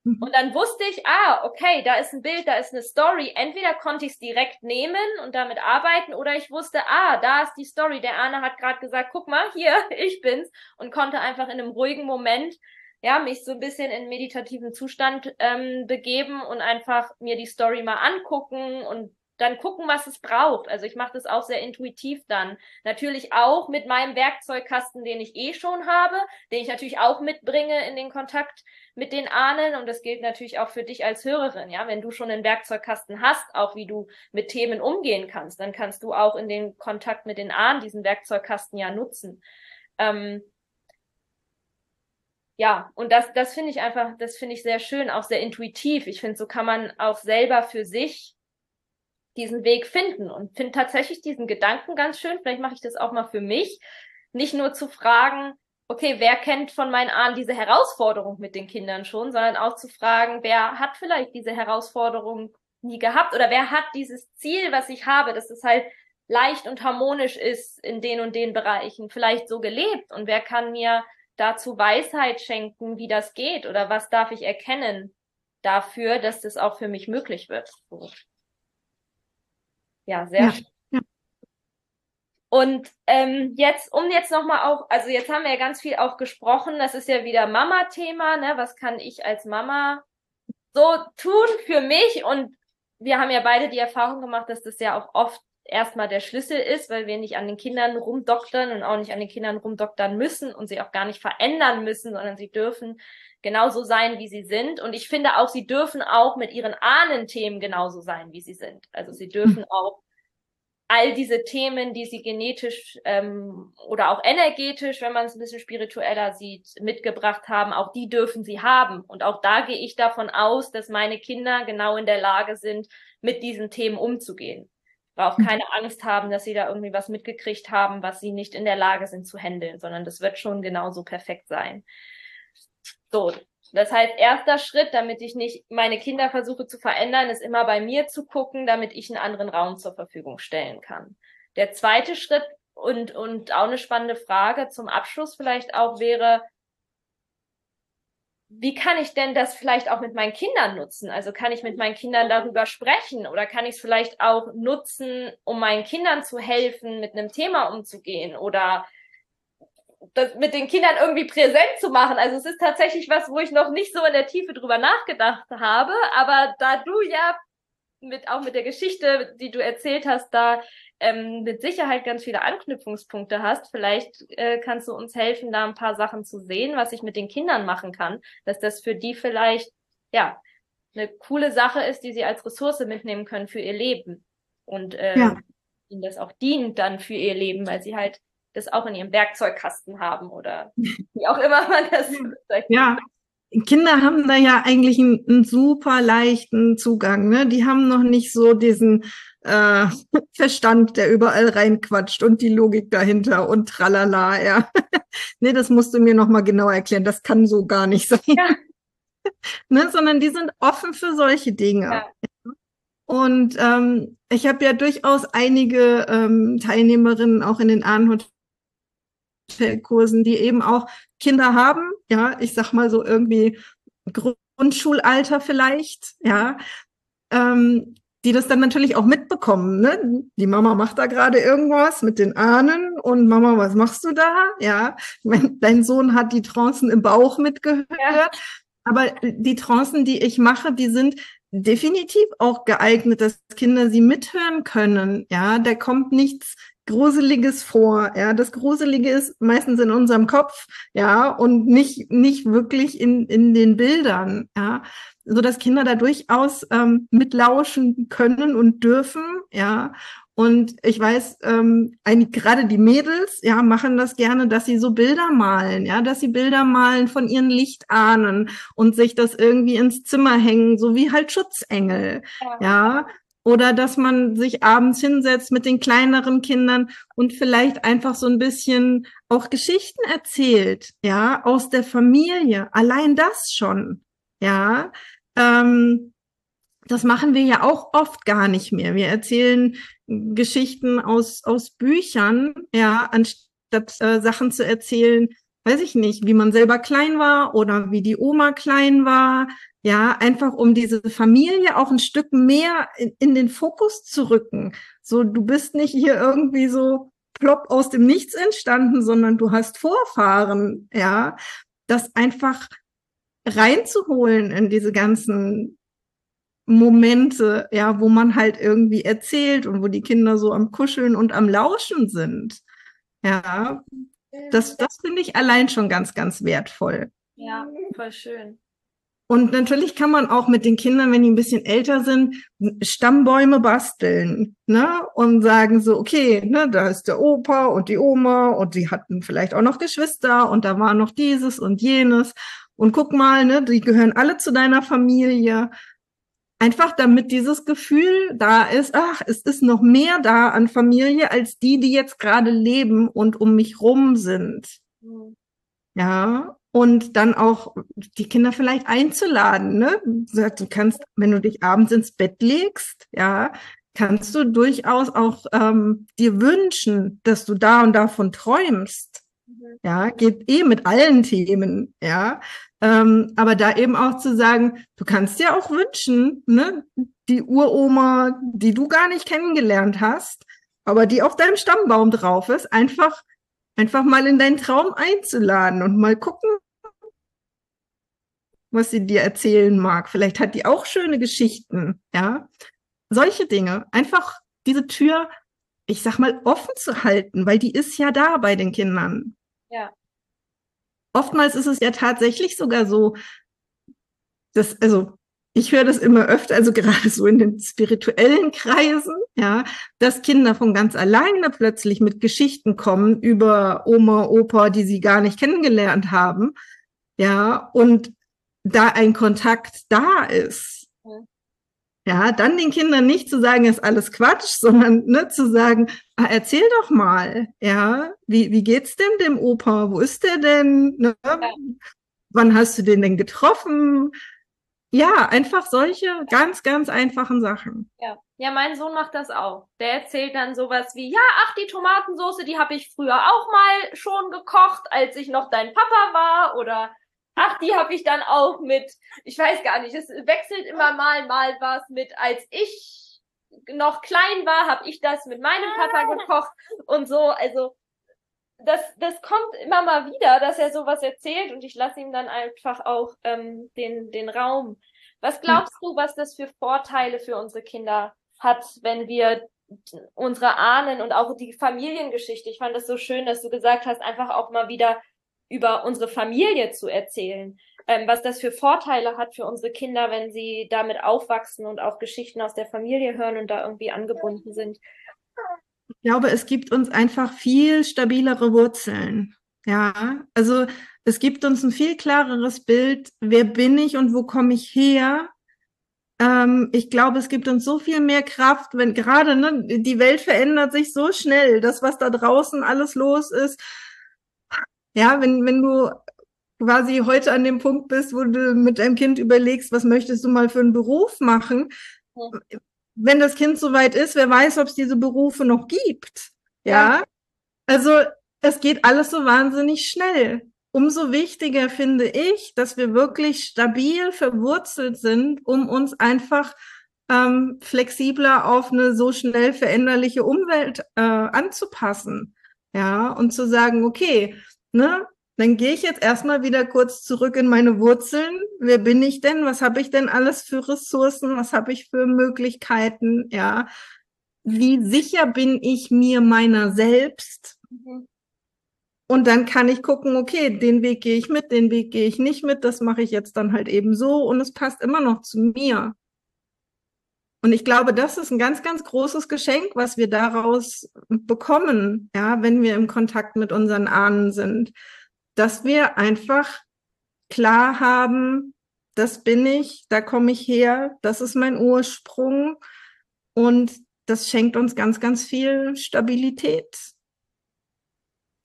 Und dann wusste ich, ah, okay, da ist ein Bild, da ist eine Story. Entweder konnte ich es direkt nehmen und damit arbeiten, oder ich wusste, ah, da ist die Story. Der Arne hat gerade gesagt, guck mal, hier, ich bin's, und konnte einfach in einem ruhigen Moment ja mich so ein bisschen in meditativen Zustand ähm, begeben und einfach mir die Story mal angucken und dann gucken, was es braucht. Also ich mache das auch sehr intuitiv dann. Natürlich auch mit meinem Werkzeugkasten, den ich eh schon habe, den ich natürlich auch mitbringe in den Kontakt mit den Ahnen. Und das gilt natürlich auch für dich als Hörerin. Ja, wenn du schon einen Werkzeugkasten hast, auch wie du mit Themen umgehen kannst, dann kannst du auch in den Kontakt mit den Ahnen diesen Werkzeugkasten ja nutzen. Ähm, ja, und das, das finde ich einfach, das finde ich sehr schön, auch sehr intuitiv. Ich finde, so kann man auch selber für sich diesen Weg finden und finde tatsächlich diesen Gedanken ganz schön. Vielleicht mache ich das auch mal für mich. Nicht nur zu fragen, okay, wer kennt von meinen Ahnen diese Herausforderung mit den Kindern schon, sondern auch zu fragen, wer hat vielleicht diese Herausforderung nie gehabt oder wer hat dieses Ziel, was ich habe, dass es halt leicht und harmonisch ist in den und den Bereichen, vielleicht so gelebt und wer kann mir dazu Weisheit schenken, wie das geht oder was darf ich erkennen dafür, dass das auch für mich möglich wird. So. Ja, sehr ja. Ja. Und ähm, jetzt, um jetzt nochmal auch, also jetzt haben wir ja ganz viel auch gesprochen, das ist ja wieder Mama-Thema, ne? Was kann ich als Mama so tun für mich? Und wir haben ja beide die Erfahrung gemacht, dass das ja auch oft erstmal der Schlüssel ist, weil wir nicht an den Kindern rumdoktern und auch nicht an den Kindern rumdoktern müssen und sie auch gar nicht verändern müssen, sondern sie dürfen genauso sein, wie sie sind. Und ich finde auch, sie dürfen auch mit ihren Ahnenthemen genauso sein, wie sie sind. Also sie dürfen auch all diese Themen, die sie genetisch ähm, oder auch energetisch, wenn man es ein bisschen spiritueller sieht, mitgebracht haben, auch die dürfen sie haben. Und auch da gehe ich davon aus, dass meine Kinder genau in der Lage sind, mit diesen Themen umzugehen. Ich brauche hm. keine Angst haben, dass sie da irgendwie was mitgekriegt haben, was sie nicht in der Lage sind zu handeln, sondern das wird schon genauso perfekt sein. So, das heißt, erster Schritt, damit ich nicht meine Kinder versuche zu verändern, ist immer bei mir zu gucken, damit ich einen anderen Raum zur Verfügung stellen kann. Der zweite Schritt und, und auch eine spannende Frage zum Abschluss vielleicht auch wäre, wie kann ich denn das vielleicht auch mit meinen Kindern nutzen? Also kann ich mit meinen Kindern darüber sprechen oder kann ich es vielleicht auch nutzen, um meinen Kindern zu helfen, mit einem Thema umzugehen oder das mit den Kindern irgendwie präsent zu machen. Also es ist tatsächlich was, wo ich noch nicht so in der Tiefe drüber nachgedacht habe, aber da du ja mit auch mit der Geschichte, die du erzählt hast, da ähm, mit Sicherheit ganz viele Anknüpfungspunkte hast. Vielleicht äh, kannst du uns helfen, da ein paar Sachen zu sehen, was ich mit den Kindern machen kann, dass das für die vielleicht ja eine coole Sache ist, die sie als Ressource mitnehmen können für ihr Leben und äh, ja. ihnen das auch dient dann für ihr Leben, weil sie halt das auch in ihrem Werkzeugkasten haben oder wie auch immer man das sagt. Ja. Kinder haben da ja eigentlich einen, einen, super leichten Zugang. Ne? Die haben noch nicht so diesen äh, Verstand, der überall reinquatscht und die Logik dahinter und tralala. Ja. nee, das musst du mir noch mal genau erklären. Das kann so gar nicht sein. Ja. ne? Sondern die sind offen für solche Dinge. Ja. Und ähm, ich habe ja durchaus einige ähm, Teilnehmerinnen auch in den Ahnhut Kursen, die eben auch Kinder haben, ja, ich sag mal so irgendwie Grundschulalter vielleicht, ja, ähm, die das dann natürlich auch mitbekommen. Ne? Die Mama macht da gerade irgendwas mit den Ahnen und Mama, was machst du da? Ja, dein Sohn hat die Trancen im Bauch mitgehört. Ja. Aber die Trancen, die ich mache, die sind definitiv auch geeignet, dass Kinder sie mithören können. Ja, da kommt nichts Gruseliges vor. Ja, das Gruselige ist meistens in unserem Kopf. Ja, und nicht, nicht wirklich in, in den Bildern. Ja, so dass Kinder da durchaus ähm, mitlauschen können und dürfen. Ja, und ich weiß, ähm, eigentlich gerade die Mädels, ja, machen das gerne, dass sie so Bilder malen, ja, dass sie Bilder malen von ihren Lichtahnen und sich das irgendwie ins Zimmer hängen, so wie halt Schutzengel, ja. ja. Oder dass man sich abends hinsetzt mit den kleineren Kindern und vielleicht einfach so ein bisschen auch Geschichten erzählt, ja, aus der Familie. Allein das schon, ja. Ähm, das machen wir ja auch oft gar nicht mehr. Wir erzählen Geschichten aus, aus Büchern, ja, anstatt äh, Sachen zu erzählen, weiß ich nicht, wie man selber klein war oder wie die Oma klein war. Ja, einfach um diese Familie auch ein Stück mehr in, in den Fokus zu rücken. So, du bist nicht hier irgendwie so plopp aus dem Nichts entstanden, sondern du hast Vorfahren, ja. Das einfach reinzuholen in diese ganzen Momente, ja, wo man halt irgendwie erzählt und wo die Kinder so am Kuscheln und am Lauschen sind. Ja, das, das finde ich allein schon ganz, ganz wertvoll. Ja, voll schön. Und natürlich kann man auch mit den Kindern, wenn die ein bisschen älter sind, Stammbäume basteln, ne? Und sagen so, okay, ne, da ist der Opa und die Oma und die hatten vielleicht auch noch Geschwister und da war noch dieses und jenes. Und guck mal, ne, die gehören alle zu deiner Familie. Einfach damit dieses Gefühl da ist, ach, es ist noch mehr da an Familie als die, die jetzt gerade leben und um mich rum sind. Mhm. Ja, und dann auch die Kinder vielleicht einzuladen, ne? Du kannst, wenn du dich abends ins Bett legst, ja, kannst du durchaus auch ähm, dir wünschen, dass du da und davon träumst. Mhm. Ja, geht eh mit allen Themen, ja. Ähm, aber da eben auch zu sagen, du kannst dir auch wünschen, ne, die Uroma, die du gar nicht kennengelernt hast, aber die auf deinem Stammbaum drauf ist, einfach, einfach mal in deinen Traum einzuladen und mal gucken, was sie dir erzählen mag. Vielleicht hat die auch schöne Geschichten, ja. Solche Dinge. Einfach diese Tür, ich sag mal, offen zu halten, weil die ist ja da bei den Kindern. Ja oftmals ist es ja tatsächlich sogar so, dass, also ich höre das immer öfter, also gerade so in den spirituellen Kreisen, ja, dass Kinder von ganz alleine plötzlich mit Geschichten kommen über Oma, Opa, die sie gar nicht kennengelernt haben, ja, und da ein Kontakt da ist. Ja, dann den Kindern nicht zu sagen, ist alles Quatsch, sondern ne, zu sagen, ah, erzähl doch mal, ja, wie, wie geht's denn dem Opa? Wo ist der denn? Ne? Ja. Wann hast du den denn getroffen? Ja, einfach solche ganz, ganz einfachen Sachen. Ja. ja, mein Sohn macht das auch. Der erzählt dann sowas wie, ja, ach, die Tomatensoße, die habe ich früher auch mal schon gekocht, als ich noch dein Papa war. Oder Ach, die habe ich dann auch mit, ich weiß gar nicht, es wechselt immer mal, mal was mit, als ich noch klein war, habe ich das mit meinem Papa gekocht und so. Also das, das kommt immer mal wieder, dass er sowas erzählt und ich lasse ihm dann einfach auch ähm, den, den Raum. Was glaubst du, was das für Vorteile für unsere Kinder hat, wenn wir unsere Ahnen und auch die Familiengeschichte, ich fand das so schön, dass du gesagt hast, einfach auch mal wieder über unsere Familie zu erzählen, ähm, was das für Vorteile hat für unsere Kinder, wenn sie damit aufwachsen und auch Geschichten aus der Familie hören und da irgendwie angebunden sind. Ich glaube, es gibt uns einfach viel stabilere Wurzeln. Ja, also es gibt uns ein viel klareres Bild, wer bin ich und wo komme ich her. Ähm, ich glaube, es gibt uns so viel mehr Kraft, wenn gerade ne, die Welt verändert sich so schnell, das, was da draußen alles los ist, ja, wenn, wenn du quasi heute an dem Punkt bist, wo du mit deinem Kind überlegst, was möchtest du mal für einen Beruf machen, ja. wenn das Kind soweit ist, wer weiß, ob es diese Berufe noch gibt. Ja. ja. Also es geht alles so wahnsinnig schnell. Umso wichtiger finde ich, dass wir wirklich stabil verwurzelt sind, um uns einfach ähm, flexibler auf eine so schnell veränderliche Umwelt äh, anzupassen. Ja, und zu sagen, okay, ne, dann gehe ich jetzt erstmal wieder kurz zurück in meine Wurzeln. Wer bin ich denn? Was habe ich denn alles für Ressourcen? Was habe ich für Möglichkeiten? Ja, wie sicher bin ich mir meiner selbst? Mhm. Und dann kann ich gucken, okay, den Weg gehe ich mit, den Weg gehe ich nicht mit, das mache ich jetzt dann halt eben so und es passt immer noch zu mir. Und ich glaube, das ist ein ganz, ganz großes Geschenk, was wir daraus bekommen, ja, wenn wir im Kontakt mit unseren Ahnen sind, dass wir einfach klar haben, das bin ich, da komme ich her, das ist mein Ursprung. Und das schenkt uns ganz, ganz viel Stabilität.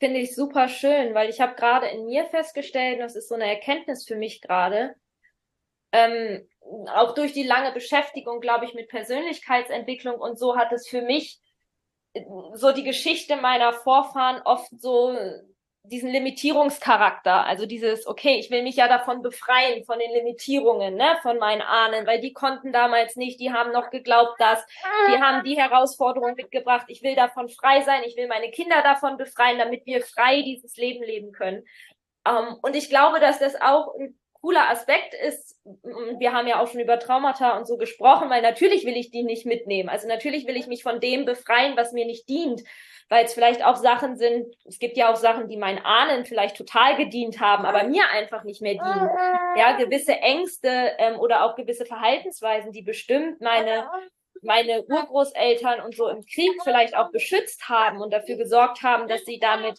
Finde ich super schön, weil ich habe gerade in mir festgestellt, das ist so eine Erkenntnis für mich gerade, ähm, auch durch die lange Beschäftigung, glaube ich, mit Persönlichkeitsentwicklung und so hat es für mich so die Geschichte meiner Vorfahren oft so diesen Limitierungscharakter, also dieses, okay, ich will mich ja davon befreien, von den Limitierungen, ne, von meinen Ahnen, weil die konnten damals nicht, die haben noch geglaubt, dass, die haben die Herausforderung mitgebracht, ich will davon frei sein, ich will meine Kinder davon befreien, damit wir frei dieses Leben leben können. Um, ähm, und ich glaube, dass das auch ein cooler Aspekt ist, wir haben ja auch schon über Traumata und so gesprochen, weil natürlich will ich die nicht mitnehmen. Also natürlich will ich mich von dem befreien, was mir nicht dient weil es vielleicht auch Sachen sind, es gibt ja auch Sachen, die meinen Ahnen vielleicht total gedient haben, aber mir einfach nicht mehr dienen. Ja, gewisse Ängste ähm, oder auch gewisse Verhaltensweisen, die bestimmt meine meine Urgroßeltern und so im Krieg vielleicht auch beschützt haben und dafür gesorgt haben, dass sie damit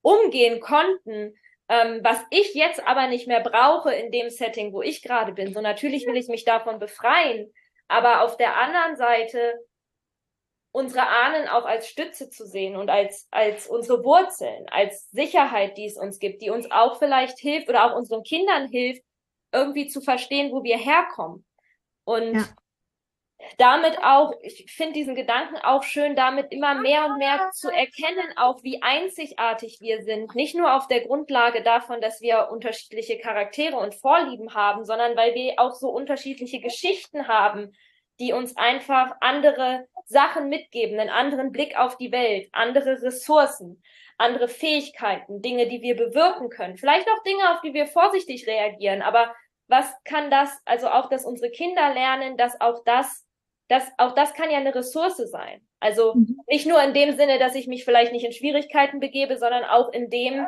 umgehen konnten, ähm, was ich jetzt aber nicht mehr brauche in dem Setting, wo ich gerade bin. So natürlich will ich mich davon befreien, aber auf der anderen Seite unsere Ahnen auch als Stütze zu sehen und als, als unsere Wurzeln, als Sicherheit, die es uns gibt, die uns auch vielleicht hilft oder auch unseren Kindern hilft, irgendwie zu verstehen, wo wir herkommen. Und ja. Damit auch, ich finde diesen Gedanken auch schön, damit immer mehr und mehr zu erkennen, auch wie einzigartig wir sind. Nicht nur auf der Grundlage davon, dass wir unterschiedliche Charaktere und Vorlieben haben, sondern weil wir auch so unterschiedliche Geschichten haben, die uns einfach andere Sachen mitgeben, einen anderen Blick auf die Welt, andere Ressourcen, andere Fähigkeiten, Dinge, die wir bewirken können. Vielleicht auch Dinge, auf die wir vorsichtig reagieren. Aber was kann das, also auch, dass unsere Kinder lernen, dass auch das, dass auch das kann ja eine Ressource sein. Also mhm. nicht nur in dem Sinne, dass ich mich vielleicht nicht in Schwierigkeiten begebe, sondern auch in dem,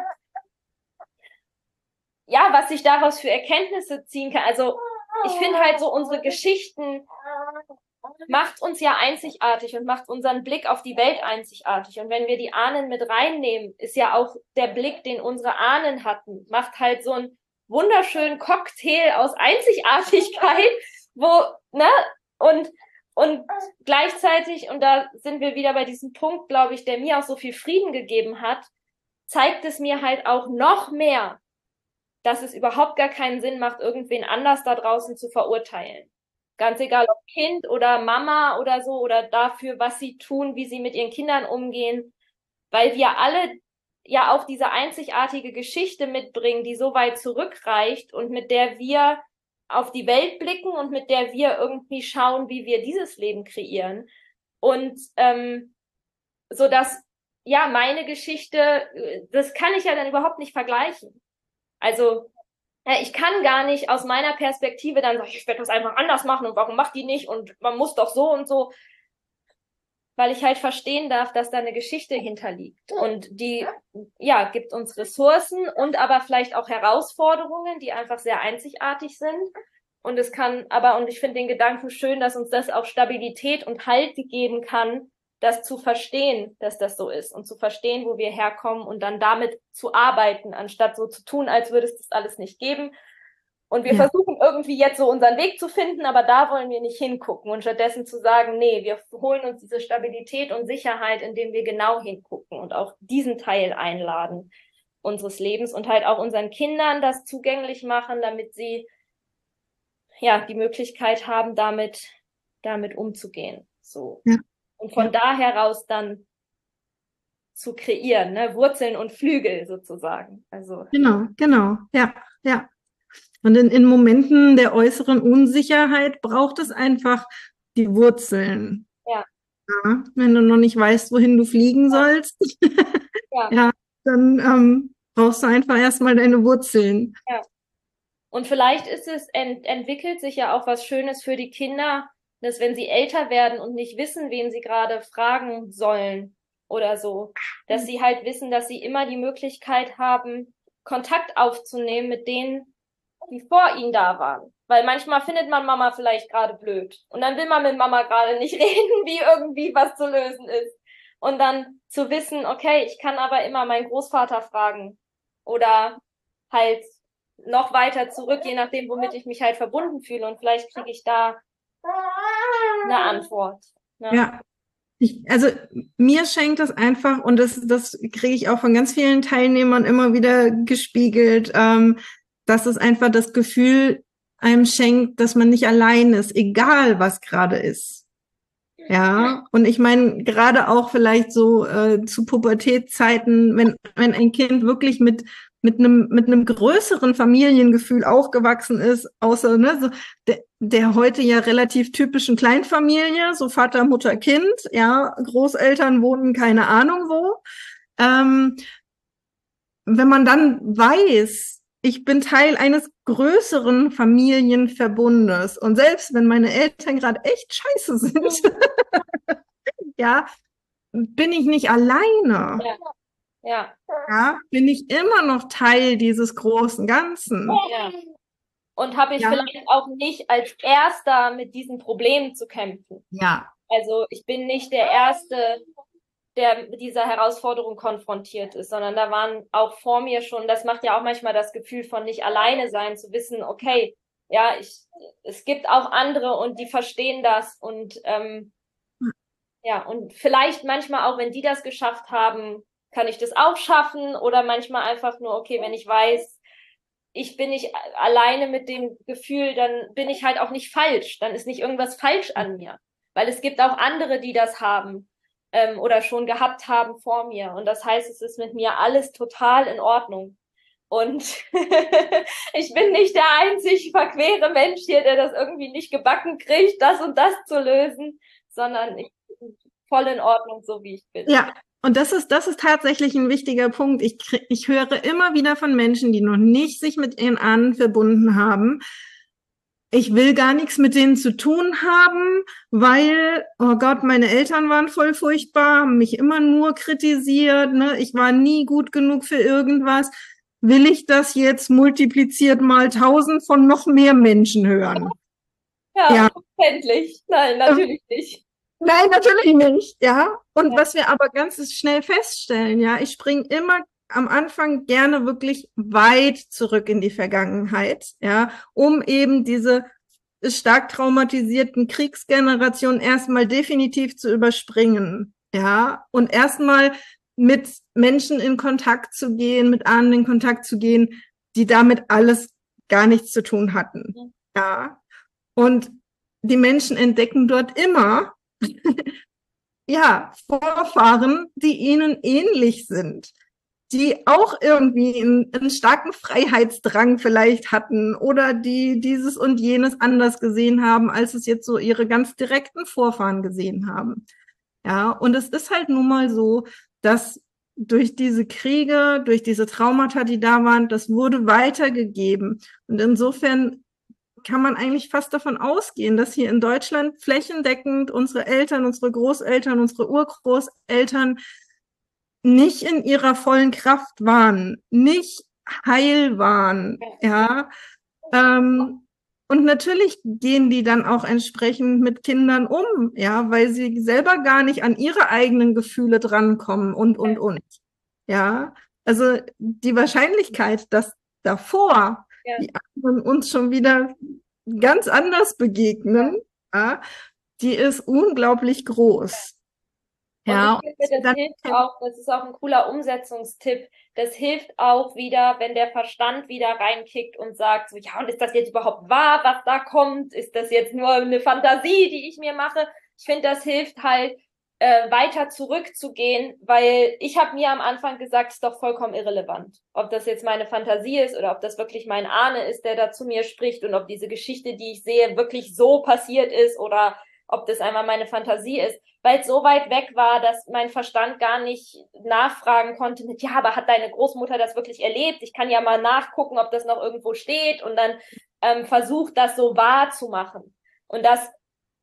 ja, was ich daraus für Erkenntnisse ziehen kann. Also ich finde halt so unsere Geschichten macht uns ja einzigartig und macht unseren Blick auf die Welt einzigartig. Und wenn wir die Ahnen mit reinnehmen, ist ja auch der Blick, den unsere Ahnen hatten, macht halt so einen wunderschönen Cocktail aus Einzigartigkeit, wo, ne, und, und gleichzeitig, und da sind wir wieder bei diesem Punkt, glaube ich, der mir auch so viel Frieden gegeben hat, zeigt es mir halt auch noch mehr, dass es überhaupt gar keinen Sinn macht, irgendwen anders da draußen zu verurteilen. Ganz egal, ob Kind oder Mama oder so oder dafür, was sie tun, wie sie mit ihren Kindern umgehen, weil wir alle ja auch diese einzigartige Geschichte mitbringen, die so weit zurückreicht und mit der wir auf die Welt blicken und mit der wir irgendwie schauen, wie wir dieses Leben kreieren. Und ähm, so dass ja meine Geschichte, äh, das kann ich ja dann überhaupt nicht vergleichen. Also ich kann gar nicht aus meiner Perspektive dann sagen, ich werde das einfach anders machen und warum macht die nicht und man muss doch so und so, weil ich halt verstehen darf, dass da eine Geschichte hinterliegt und die, ja, gibt uns Ressourcen und aber vielleicht auch Herausforderungen, die einfach sehr einzigartig sind. Und es kann aber, und ich finde den Gedanken schön, dass uns das auch Stabilität und Halt geben kann, das zu verstehen, dass das so ist und zu verstehen, wo wir herkommen und dann damit zu arbeiten, anstatt so zu tun, als würde es das alles nicht geben. Und wir ja. versuchen irgendwie jetzt so unseren Weg zu finden, aber da wollen wir nicht hingucken und stattdessen zu sagen, nee, wir holen uns diese Stabilität und Sicherheit, indem wir genau hingucken und auch diesen Teil einladen unseres Lebens und halt auch unseren Kindern das zugänglich machen, damit sie ja die Möglichkeit haben, damit damit umzugehen. So. Ja. Und von ja. da heraus dann zu kreieren, ne? Wurzeln und Flügel sozusagen. Also genau, genau, ja, ja. Und in, in Momenten der äußeren Unsicherheit braucht es einfach die Wurzeln. Ja. ja wenn du noch nicht weißt, wohin du fliegen ja. sollst, ja. ja. dann ähm, brauchst du einfach erstmal deine Wurzeln. Ja. Und vielleicht ist es, ent, entwickelt sich ja auch was Schönes für die Kinder, dass wenn sie älter werden und nicht wissen, wen sie gerade fragen sollen oder so, dass sie halt wissen, dass sie immer die Möglichkeit haben, Kontakt aufzunehmen mit denen, die vor ihnen da waren. Weil manchmal findet man Mama vielleicht gerade blöd. Und dann will man mit Mama gerade nicht reden, wie irgendwie was zu lösen ist. Und dann zu wissen, okay, ich kann aber immer meinen Großvater fragen. Oder halt noch weiter zurück, je nachdem, womit ich mich halt verbunden fühle. Und vielleicht kriege ich da eine Antwort. Ne? Ja. Ich, also mir schenkt das einfach, und das, das kriege ich auch von ganz vielen Teilnehmern immer wieder gespiegelt, ähm, dass es einfach das Gefühl einem schenkt, dass man nicht allein ist, egal was gerade ist. Ja, und ich meine, gerade auch vielleicht so äh, zu Pubertätzeiten, wenn, wenn ein Kind wirklich mit mit einem mit einem größeren Familiengefühl aufgewachsen ist, außer ne, so der, der heute ja relativ typischen Kleinfamilie, so Vater, Mutter, Kind, ja, Großeltern wohnen keine Ahnung wo. Ähm, wenn man dann weiß, ich bin Teil eines größeren Familienverbundes. Und selbst wenn meine Eltern gerade echt scheiße sind, ja, bin ich nicht alleine. Ja. ja. Ja, bin ich immer noch Teil dieses großen Ganzen. Ja. Und habe ich ja. vielleicht auch nicht als Erster mit diesen Problemen zu kämpfen. Ja. Also ich bin nicht der Erste, der mit dieser Herausforderung konfrontiert ist, sondern da waren auch vor mir schon, das macht ja auch manchmal das Gefühl von nicht alleine sein, zu wissen, okay, ja, ich, es gibt auch andere und die verstehen das und ähm, ja, und vielleicht manchmal auch, wenn die das geschafft haben, kann ich das auch schaffen oder manchmal einfach nur, okay, wenn ich weiß, ich bin nicht alleine mit dem Gefühl, dann bin ich halt auch nicht falsch, dann ist nicht irgendwas falsch an mir, weil es gibt auch andere, die das haben ähm, oder schon gehabt haben vor mir. Und das heißt, es ist mit mir alles total in Ordnung. Und ich bin nicht der einzig verquere Mensch hier, der das irgendwie nicht gebacken kriegt, das und das zu lösen, sondern ich bin voll in Ordnung, so wie ich bin. Ja. Und das ist, das ist tatsächlich ein wichtiger Punkt. Ich, ich höre immer wieder von Menschen, die noch nicht sich mit ihren Ahnen verbunden haben, ich will gar nichts mit denen zu tun haben, weil, oh Gott, meine Eltern waren voll furchtbar, haben mich immer nur kritisiert, ne? ich war nie gut genug für irgendwas. Will ich das jetzt multipliziert mal tausend von noch mehr Menschen hören? Ja, ja. endlich. Nein, natürlich ähm, nicht. Nein, natürlich nicht, ja. Und ja. was wir aber ganz schnell feststellen, ja, ich springe immer am Anfang gerne wirklich weit zurück in die Vergangenheit, ja, um eben diese stark traumatisierten Kriegsgenerationen erstmal definitiv zu überspringen, ja, und erstmal mit Menschen in Kontakt zu gehen, mit Ahnen in Kontakt zu gehen, die damit alles gar nichts zu tun hatten, ja. Und die Menschen entdecken dort immer, ja, Vorfahren, die ihnen ähnlich sind die auch irgendwie einen, einen, starken Freiheitsdrang vielleicht hatten oder die dieses und jenes anders gesehen haben, als es jetzt so ihre ganz direkten Vorfahren gesehen haben. Ja, und es ist halt nun mal so, dass durch diese Kriege, durch diese Traumata, die da waren, das wurde weitergegeben. Und insofern kann man eigentlich fast davon ausgehen, dass hier in Deutschland flächendeckend unsere Eltern, unsere Großeltern, unsere Urgroßeltern nicht in ihrer vollen Kraft waren, nicht heil waren, ja. Ähm, und natürlich gehen die dann auch entsprechend mit Kindern um, ja, weil sie selber gar nicht an ihre eigenen Gefühle drankommen und, und, und. Ja, also die Wahrscheinlichkeit, dass davor ja. die anderen uns schon wieder ganz anders begegnen, ja, die ist unglaublich groß. Ja, finde, das hilft auch, das ist auch ein cooler Umsetzungstipp. Das hilft auch wieder, wenn der Verstand wieder reinkickt und sagt, so, ja, und ist das jetzt überhaupt wahr, was da kommt? Ist das jetzt nur eine Fantasie, die ich mir mache? Ich finde, das hilft halt, äh, weiter zurückzugehen, weil ich habe mir am Anfang gesagt, ist doch vollkommen irrelevant, ob das jetzt meine Fantasie ist oder ob das wirklich mein Ahne ist, der da zu mir spricht und ob diese Geschichte, die ich sehe, wirklich so passiert ist oder ob das einmal meine Fantasie ist, weil es so weit weg war, dass mein Verstand gar nicht nachfragen konnte mit, ja, aber hat deine Großmutter das wirklich erlebt? Ich kann ja mal nachgucken, ob das noch irgendwo steht und dann ähm, versucht, das so wahr zu machen. Und das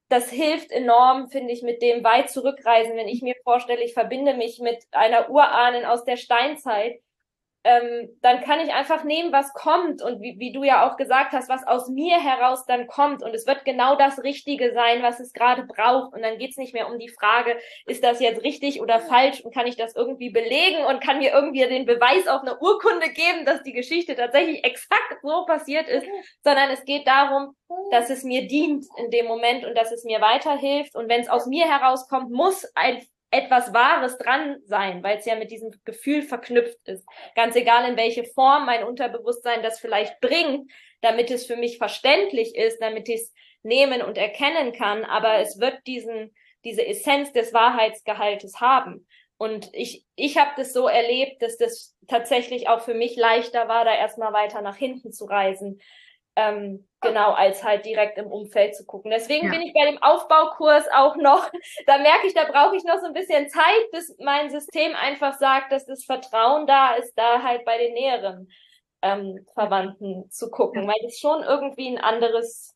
das hilft enorm, finde ich, mit dem weit zurückreisen. Wenn ich mir vorstelle, ich verbinde mich mit einer Urahnen aus der Steinzeit, ähm, dann kann ich einfach nehmen, was kommt und wie, wie du ja auch gesagt hast, was aus mir heraus dann kommt. Und es wird genau das Richtige sein, was es gerade braucht. Und dann geht's nicht mehr um die Frage, ist das jetzt richtig oder falsch und kann ich das irgendwie belegen und kann mir irgendwie den Beweis auf eine Urkunde geben, dass die Geschichte tatsächlich exakt so passiert ist, sondern es geht darum, dass es mir dient in dem Moment und dass es mir weiterhilft. Und wenn es aus mir herauskommt, muss ein etwas Wahres dran sein, weil es ja mit diesem Gefühl verknüpft ist. Ganz egal, in welche Form mein Unterbewusstsein das vielleicht bringt, damit es für mich verständlich ist, damit ich es nehmen und erkennen kann, aber es wird diesen, diese Essenz des Wahrheitsgehaltes haben. Und ich, ich habe das so erlebt, dass das tatsächlich auch für mich leichter war, da erstmal weiter nach hinten zu reisen, ähm, genau, als halt direkt im Umfeld zu gucken. Deswegen ja. bin ich bei dem Aufbaukurs auch noch, da merke ich, da brauche ich noch so ein bisschen Zeit, bis mein System einfach sagt, dass das Vertrauen da ist, da halt bei den näheren ähm, Verwandten zu gucken, ja. weil das schon irgendwie ein anderes.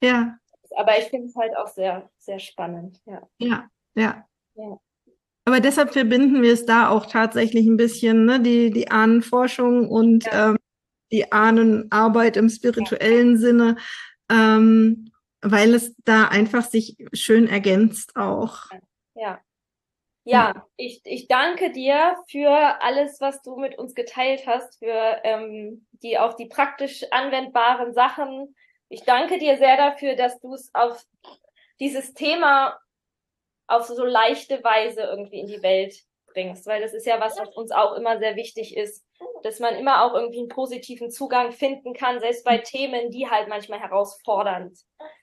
Ja. Aber ich finde es halt auch sehr, sehr spannend. Ja. Ja, ja. ja. Aber deshalb verbinden wir es da auch tatsächlich ein bisschen, ne, die, die Ahnenforschung und ja. ähm, die Ahnenarbeit im spirituellen ja. Sinne, ähm, weil es da einfach sich schön ergänzt auch. Ja. Ja, ich, ich danke dir für alles, was du mit uns geteilt hast, für ähm, die auch die praktisch anwendbaren Sachen. Ich danke dir sehr dafür, dass du es auf dieses Thema auf so leichte Weise irgendwie in die Welt bringst, weil das ist ja was, was uns auch immer sehr wichtig ist, dass man immer auch irgendwie einen positiven Zugang finden kann, selbst bei Themen, die halt manchmal herausfordernd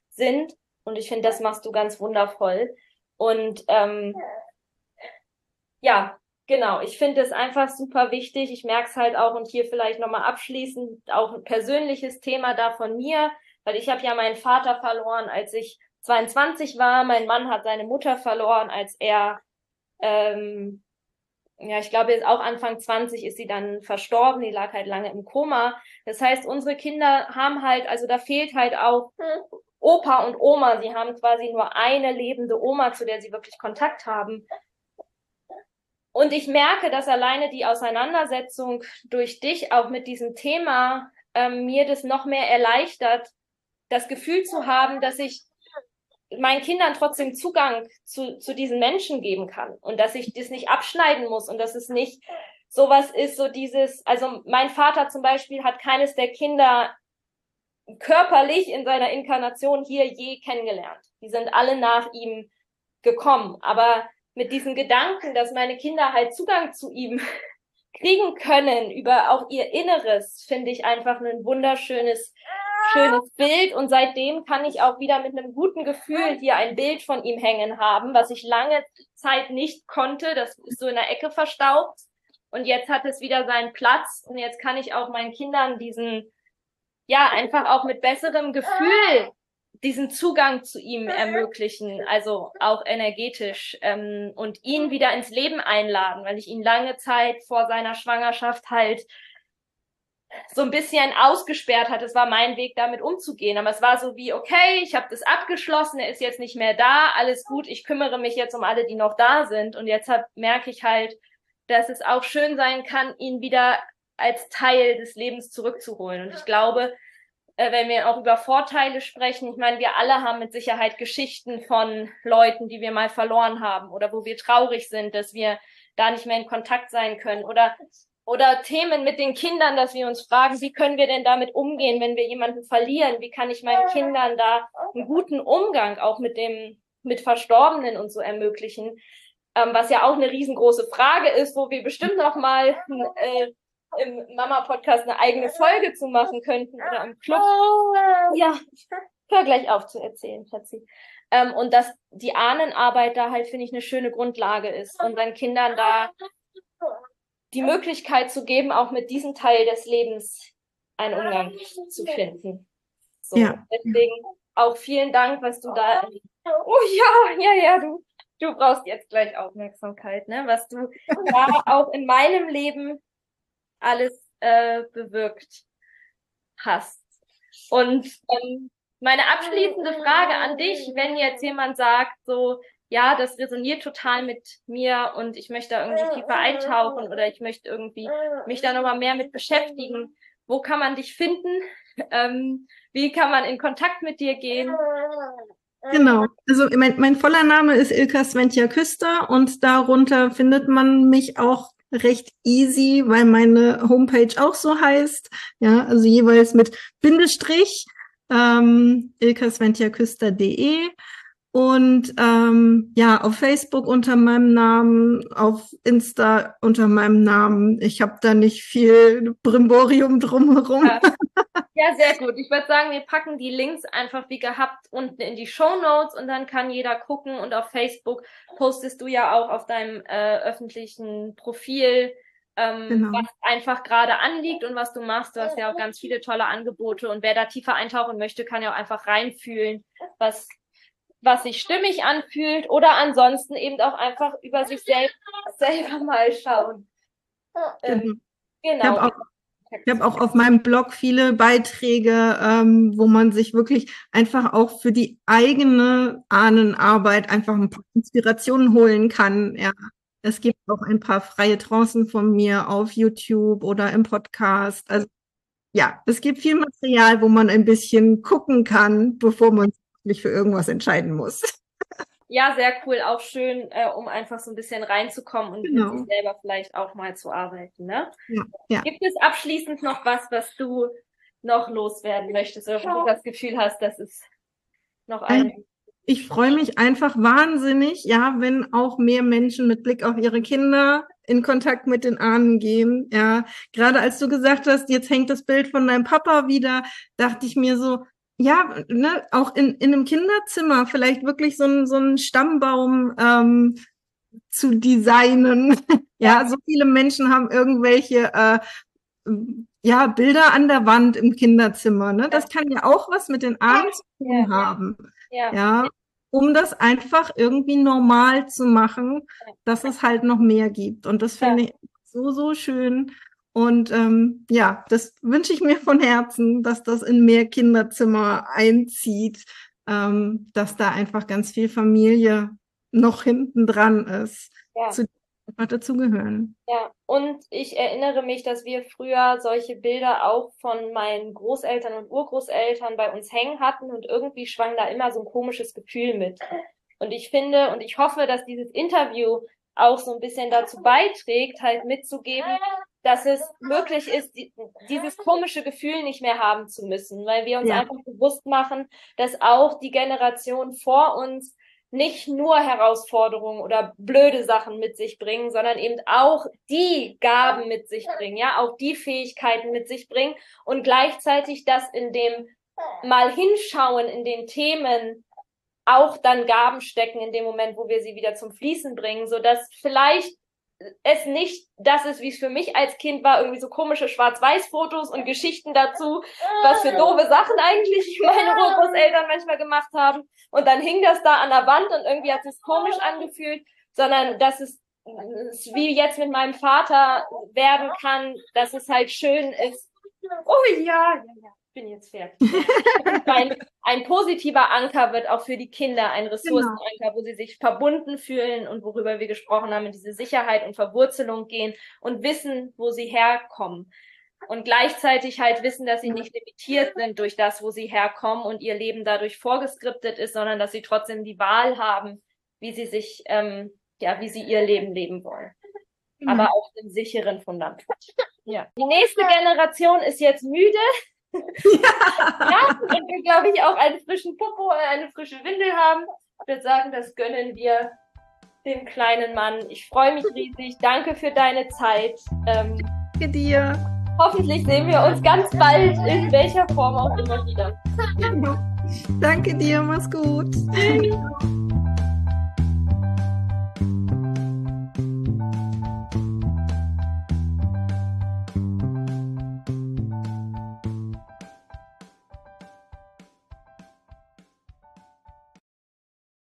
sind. Und ich finde, das machst du ganz wundervoll. Und ähm, ja, genau, ich finde es einfach super wichtig. Ich merke es halt auch und hier vielleicht nochmal abschließend auch ein persönliches Thema da von mir, weil ich habe ja meinen Vater verloren, als ich 22 war. Mein Mann hat seine Mutter verloren, als er ähm, ja, ich glaube, jetzt auch Anfang 20 ist sie dann verstorben, die lag halt lange im Koma. Das heißt, unsere Kinder haben halt, also da fehlt halt auch Opa und Oma. Sie haben quasi nur eine lebende Oma, zu der sie wirklich Kontakt haben. Und ich merke, dass alleine die Auseinandersetzung durch dich auch mit diesem Thema ähm, mir das noch mehr erleichtert, das Gefühl zu haben, dass ich meinen Kindern trotzdem Zugang zu, zu diesen Menschen geben kann und dass ich das nicht abschneiden muss und dass es nicht sowas ist, so dieses, also mein Vater zum Beispiel hat keines der Kinder körperlich in seiner Inkarnation hier je kennengelernt. Die sind alle nach ihm gekommen. Aber mit diesem Gedanken, dass meine Kinder halt Zugang zu ihm kriegen können über auch ihr Inneres, finde ich einfach ein wunderschönes schönes Bild. Und seitdem kann ich auch wieder mit einem guten Gefühl hier ein Bild von ihm hängen haben, was ich lange Zeit nicht konnte. Das ist so in der Ecke verstaubt. Und jetzt hat es wieder seinen Platz. Und jetzt kann ich auch meinen Kindern diesen, ja, einfach auch mit besserem Gefühl diesen Zugang zu ihm ermöglichen, also auch energetisch ähm, und ihn wieder ins Leben einladen, weil ich ihn lange Zeit vor seiner Schwangerschaft halt so ein bisschen ausgesperrt hat. Es war mein Weg, damit umzugehen. Aber es war so wie, okay, ich habe das abgeschlossen, er ist jetzt nicht mehr da, alles gut, ich kümmere mich jetzt um alle, die noch da sind. Und jetzt merke ich halt, dass es auch schön sein kann, ihn wieder als Teil des Lebens zurückzuholen. Und ich glaube, äh, wenn wir auch über Vorteile sprechen, ich meine, wir alle haben mit Sicherheit Geschichten von Leuten, die wir mal verloren haben oder wo wir traurig sind, dass wir da nicht mehr in Kontakt sein können oder oder Themen mit den Kindern, dass wir uns fragen, wie können wir denn damit umgehen, wenn wir jemanden verlieren? Wie kann ich meinen Kindern da einen guten Umgang auch mit dem, mit Verstorbenen und so ermöglichen? Ähm, was ja auch eine riesengroße Frage ist, wo wir bestimmt noch mal äh, im Mama-Podcast eine eigene Folge zu machen könnten oder im Club. Ja, hör gleich auf zu erzählen, Schatzi. Ähm, und dass die Ahnenarbeit da halt, finde ich, eine schöne Grundlage ist, und unseren Kindern da die Möglichkeit zu geben, auch mit diesem Teil des Lebens einen Umgang zu finden. So, ja. deswegen auch vielen Dank, was du da. Oh ja, ja, ja, du, du brauchst jetzt gleich Aufmerksamkeit, ne? Was du da auch in meinem Leben alles äh, bewirkt hast. Und ähm, meine abschließende Frage an dich, wenn jetzt jemand sagt, so, ja, das resoniert total mit mir und ich möchte da irgendwie tiefer eintauchen oder ich möchte irgendwie mich da nochmal mehr mit beschäftigen. Wo kann man dich finden? Ähm, wie kann man in Kontakt mit dir gehen? Genau. Also mein, mein voller Name ist Ilka Sventja Küster und darunter findet man mich auch recht easy, weil meine Homepage auch so heißt. Ja, also jeweils mit Bindestrich ähm, ilkasventjaküster.de und ähm, ja, auf Facebook unter meinem Namen, auf Insta unter meinem Namen. Ich habe da nicht viel Brimborium drumherum. Ja. ja, sehr gut. Ich würde sagen, wir packen die Links einfach wie gehabt unten in die Show Notes und dann kann jeder gucken. Und auf Facebook postest du ja auch auf deinem äh, öffentlichen Profil, ähm, genau. was einfach gerade anliegt und was du machst. Du hast ja auch ganz viele tolle Angebote und wer da tiefer eintauchen möchte, kann ja auch einfach reinfühlen, was was sich stimmig anfühlt oder ansonsten eben auch einfach über sich selbst selber mal schauen. Ähm, genau. Ich habe auch, hab auch auf meinem Blog viele Beiträge, ähm, wo man sich wirklich einfach auch für die eigene Ahnenarbeit einfach ein paar Inspirationen holen kann. Ja. Es gibt auch ein paar freie Trancen von mir auf YouTube oder im Podcast. Also ja, es gibt viel Material, wo man ein bisschen gucken kann, bevor man mich für irgendwas entscheiden muss. Ja, sehr cool. Auch schön, äh, um einfach so ein bisschen reinzukommen und genau. mit sich selber vielleicht auch mal zu arbeiten. Ne? Ja, ja. Gibt es abschließend noch was, was du noch loswerden möchtest oder wo du das Gefühl hast, dass es noch ein. Ähm, ich freue mich einfach wahnsinnig, ja, wenn auch mehr Menschen mit Blick auf ihre Kinder in Kontakt mit den Ahnen gehen. Ja, gerade als du gesagt hast, jetzt hängt das Bild von deinem Papa wieder, dachte ich mir so, ja, ne, auch in, in einem Kinderzimmer vielleicht wirklich so ein, so ein Stammbaum ähm, zu designen. ja, so viele Menschen haben irgendwelche äh, ja, Bilder an der Wand im Kinderzimmer. Ne? Das kann ja auch was mit den Armen zu tun haben. Ja. ja. Um das einfach irgendwie normal zu machen, dass es halt noch mehr gibt. Und das finde ich so, so schön. Und ähm, ja, das wünsche ich mir von Herzen, dass das in mehr Kinderzimmer einzieht, ähm, dass da einfach ganz viel Familie noch hinten dran ist, ja. zu einfach dazugehören. Ja, und ich erinnere mich, dass wir früher solche Bilder auch von meinen Großeltern und Urgroßeltern bei uns hängen hatten und irgendwie schwang da immer so ein komisches Gefühl mit. Und ich finde und ich hoffe, dass dieses Interview auch so ein bisschen dazu beiträgt, halt mitzugeben, dass es möglich ist, die, dieses komische Gefühl nicht mehr haben zu müssen, weil wir uns ja. einfach bewusst machen, dass auch die Generation vor uns nicht nur Herausforderungen oder blöde Sachen mit sich bringen, sondern eben auch die Gaben mit sich bringen, ja, auch die Fähigkeiten mit sich bringen und gleichzeitig das in dem mal hinschauen in den Themen auch dann Gaben stecken in dem Moment, wo wir sie wieder zum Fließen bringen, so dass vielleicht es nicht das ist, wie es für mich als Kind war, irgendwie so komische Schwarz-Weiß-Fotos und Geschichten dazu, was für doofe Sachen eigentlich meine Urgroßeltern manchmal gemacht haben. Und dann hing das da an der Wand und irgendwie hat es komisch angefühlt, sondern dass es wie jetzt mit meinem Vater werden kann, dass es halt schön ist. Oh ja, ja, ja bin jetzt fertig. ein, ein, positiver Anker wird auch für die Kinder ein Ressourcenanker, genau. wo sie sich verbunden fühlen und worüber wir gesprochen haben, in diese Sicherheit und Verwurzelung gehen und wissen, wo sie herkommen. Und gleichzeitig halt wissen, dass sie nicht limitiert sind durch das, wo sie herkommen und ihr Leben dadurch vorgeskriptet ist, sondern dass sie trotzdem die Wahl haben, wie sie sich, ähm, ja, wie sie ihr Leben leben wollen. Mhm. Aber auf dem sicheren Fundament. Ja. Die nächste Generation ist jetzt müde. Ja, und wir, glaube ich, auch einen frischen Popo, eine frische Windel haben. Ich würde sagen, das gönnen wir dem kleinen Mann. Ich freue mich riesig. Danke für deine Zeit. Ähm, Danke dir. Hoffentlich sehen wir uns ganz bald in welcher Form auch immer wieder. Danke dir, mach's gut. Tschüss.